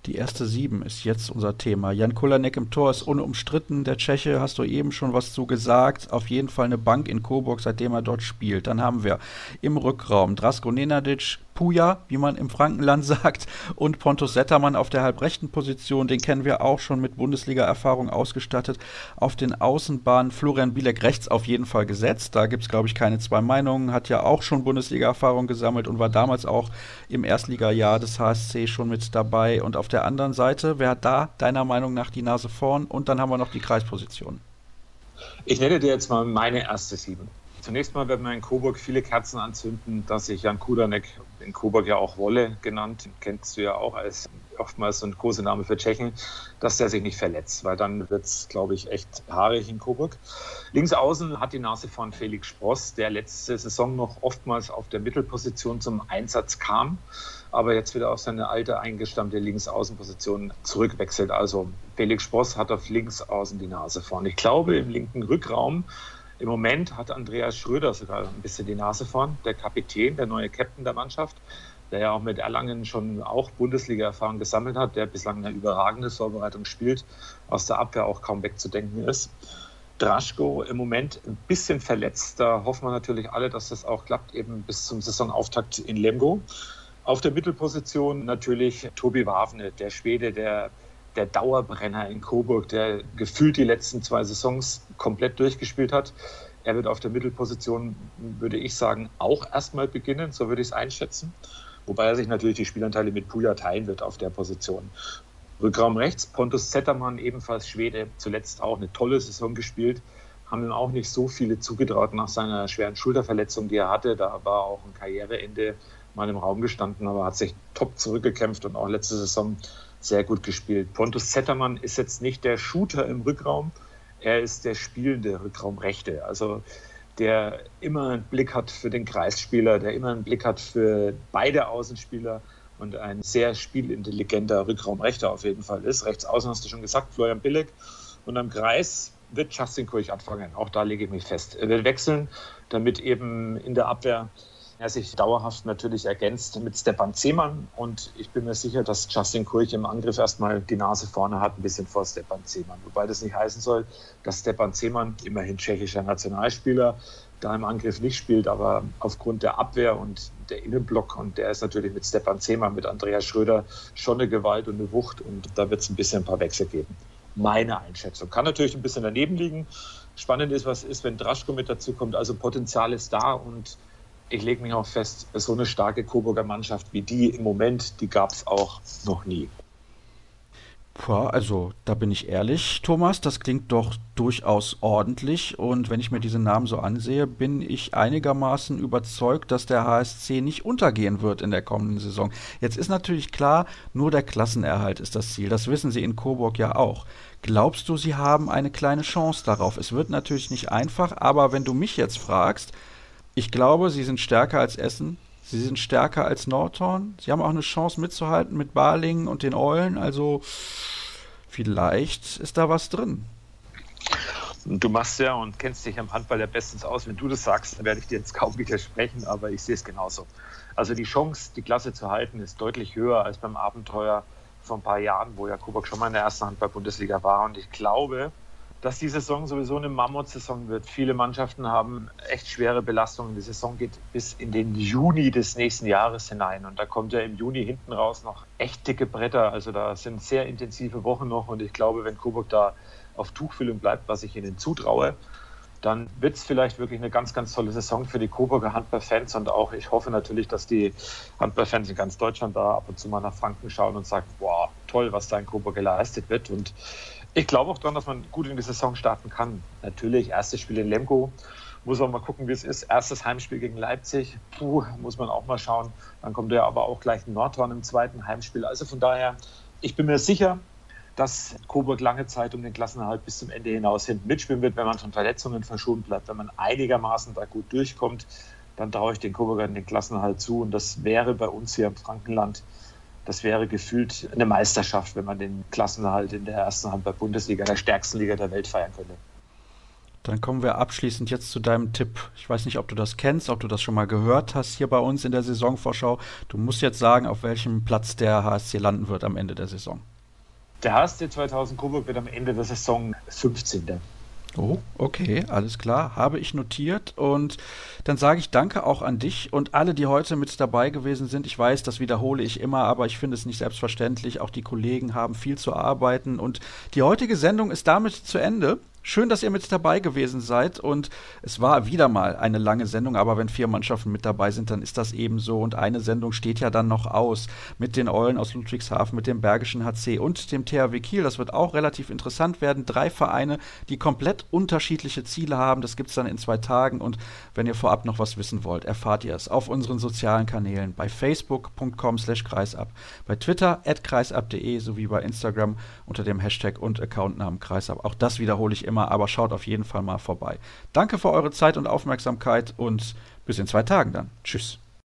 Die erste Sieben ist jetzt unser Thema. Jan Kulanek im Tor ist unumstritten. Der Tscheche, hast du eben schon was zu gesagt. Auf jeden Fall eine Bank in Coburg, seitdem er dort spielt. Dann haben wir im Rückraum Drasko Nenadic, Puja, wie man im Frankenland sagt, und Pontus Settermann auf der halbrechten Position. Den kennen wir auch schon mit Bundesliga-Erfahrung ausgestattet. Auf den Außenbahnen Florian Bielek rechts auf jeden Fall gesetzt. Da gibt es, glaube ich, keine zwei Meinungen. Hat ja auch schon Bundesliga-Erfahrung gesammelt und war damals auch im Erstligajahr des HSC schon mit dabei. Und auf der anderen Seite, wer hat da deiner Meinung nach die Nase vorn? Und dann haben wir noch die Kreisposition. Ich nenne dir jetzt mal meine erste Sieben. Zunächst mal werden wir in Coburg viele Kerzen anzünden, dass sich Jan Kudanek, in Coburg ja auch Wolle genannt, kennst du ja auch als oftmals so ein großer Name für Tschechen, dass der sich nicht verletzt, weil dann wird es, glaube ich, echt haarig in Coburg. Links außen hat die Nase von Felix Spross, der letzte Saison noch oftmals auf der Mittelposition zum Einsatz kam, aber jetzt wieder auf seine alte eingestammte Linksaußenposition zurückwechselt. Also Felix Spross hat auf links außen die Nase vorn. Ich glaube, im linken Rückraum im Moment hat Andreas Schröder sogar ein bisschen die Nase vorn, der Kapitän, der neue Captain der Mannschaft, der ja auch mit Erlangen schon auch Bundesliga-Erfahrung gesammelt hat, der bislang eine überragende Vorbereitung spielt, aus der Abwehr auch kaum wegzudenken ist. Draschko im Moment ein bisschen verletzt. Da hoffen wir natürlich alle, dass das auch klappt, eben bis zum Saisonauftakt in Lemgo. Auf der Mittelposition natürlich Tobi Wavne, der Schwede, der der Dauerbrenner in Coburg, der gefühlt die letzten zwei Saisons komplett durchgespielt hat. Er wird auf der Mittelposition, würde ich sagen, auch erstmal beginnen, so würde ich es einschätzen. Wobei er sich natürlich die Spielanteile mit Puja teilen wird auf der Position. Rückraum rechts, Pontus Zettermann, ebenfalls Schwede, zuletzt auch eine tolle Saison gespielt. Haben ihm auch nicht so viele zugetraut nach seiner schweren Schulterverletzung, die er hatte. Da war auch ein Karriereende mal im Raum gestanden, aber hat sich top zurückgekämpft und auch letzte Saison sehr gut gespielt. Pontus Zettermann ist jetzt nicht der Shooter im Rückraum, er ist der spielende Rückraumrechte. Also der immer einen Blick hat für den Kreisspieler, der immer einen Blick hat für beide Außenspieler und ein sehr spielintelligenter Rückraumrechter auf jeden Fall ist. Rechts außen hast du schon gesagt, Florian Billig. Und am Kreis wird Justin Kurch anfangen. Auch da lege ich mich fest. Er wird wechseln, damit eben in der Abwehr er sich dauerhaft natürlich ergänzt mit Stepan Zeman. Und ich bin mir sicher, dass Justin Kurch im Angriff erstmal die Nase vorne hat, ein bisschen vor Stepan Zeman. Wobei das nicht heißen soll, dass Stepan Zeman, immerhin tschechischer Nationalspieler, da im Angriff nicht spielt, aber aufgrund der Abwehr und der Innenblock und der ist natürlich mit Stepan Zeman, mit Andreas Schröder schon eine Gewalt und eine Wucht und da wird es ein bisschen ein paar Wechsel geben. Meine Einschätzung. Kann natürlich ein bisschen daneben liegen. Spannend ist, was ist, wenn Draschko mit dazu kommt. Also Potenzial ist da und ich lege mich auch fest, so eine starke Coburger Mannschaft wie die im Moment, die gab es auch noch nie. Puh, also da bin ich ehrlich, Thomas, das klingt doch durchaus ordentlich und wenn ich mir diese Namen so ansehe, bin ich einigermaßen überzeugt, dass der HSC nicht untergehen wird in der kommenden Saison. Jetzt ist natürlich klar, nur der Klassenerhalt ist das Ziel, das wissen sie in Coburg ja auch. Glaubst du, sie haben eine kleine Chance darauf? Es wird natürlich nicht einfach, aber wenn du mich jetzt fragst, ich glaube, sie sind stärker als Essen. Sie sind stärker als Nordhorn. Sie haben auch eine Chance mitzuhalten mit Balingen und den Eulen. Also vielleicht ist da was drin. Du machst ja und kennst dich am Handball ja bestens aus. Wenn du das sagst, dann werde ich dir jetzt kaum widersprechen, aber ich sehe es genauso. Also die Chance, die Klasse zu halten, ist deutlich höher als beim Abenteuer vor ein paar Jahren, wo ja Coburg schon mal in der ersten Handball-Bundesliga war. Und ich glaube, dass die Saison sowieso eine Mammutsaison wird. Viele Mannschaften haben echt schwere Belastungen. Die Saison geht bis in den Juni des nächsten Jahres hinein. Und da kommt ja im Juni hinten raus noch echt dicke Bretter. Also da sind sehr intensive Wochen noch. Und ich glaube, wenn Coburg da auf Tuchfüllung bleibt, was ich ihnen zutraue, dann wird es vielleicht wirklich eine ganz, ganz tolle Saison für die Coburger Handballfans. Und auch ich hoffe natürlich, dass die Handballfans in ganz Deutschland da ab und zu mal nach Franken schauen und sagen, wow, toll, was da in Coburg geleistet wird. Und ich glaube auch daran, dass man gut in die Saison starten kann. Natürlich, erstes Spiel in Lemgo. Muss man mal gucken, wie es ist. Erstes Heimspiel gegen Leipzig. Puh, muss man auch mal schauen. Dann kommt ja aber auch gleich Nordhorn im zweiten Heimspiel. Also von daher, ich bin mir sicher, dass Coburg lange Zeit um den Klassenerhalt bis zum Ende hinaus hinten mitspielen wird, wenn man von Verletzungen verschont bleibt. Wenn man einigermaßen da gut durchkommt, dann traue ich den Coburgern den Klassenerhalt zu. Und das wäre bei uns hier im Frankenland das wäre gefühlt eine Meisterschaft, wenn man den Klassenerhalt in der ersten Handball-Bundesliga, der stärksten Liga der Welt, feiern könnte. Dann kommen wir abschließend jetzt zu deinem Tipp. Ich weiß nicht, ob du das kennst, ob du das schon mal gehört hast hier bei uns in der Saisonvorschau. Du musst jetzt sagen, auf welchem Platz der HSC landen wird am Ende der Saison. Der HSC 2000 Coburg wird am Ende der Saison 15. Oh, okay, alles klar. Habe ich notiert. Und dann sage ich danke auch an dich und alle, die heute mit dabei gewesen sind. Ich weiß, das wiederhole ich immer, aber ich finde es nicht selbstverständlich. Auch die Kollegen haben viel zu arbeiten. Und die heutige Sendung ist damit zu Ende. Schön, dass ihr mit dabei gewesen seid und es war wieder mal eine lange Sendung, aber wenn vier Mannschaften mit dabei sind, dann ist das eben so und eine Sendung steht ja dann noch aus mit den Eulen aus Ludwigshafen, mit dem Bergischen HC und dem THW Kiel. Das wird auch relativ interessant werden. Drei Vereine, die komplett unterschiedliche Ziele haben. Das gibt es dann in zwei Tagen und wenn ihr vorab noch was wissen wollt, erfahrt ihr es auf unseren sozialen Kanälen bei facebook.com slash kreisab, bei Twitter at kreisab.de sowie bei Instagram unter dem Hashtag und Accountnamen kreisab. Auch das wiederhole ich immer immer, aber schaut auf jeden Fall mal vorbei. Danke für eure Zeit und Aufmerksamkeit und bis in zwei Tagen dann. Tschüss.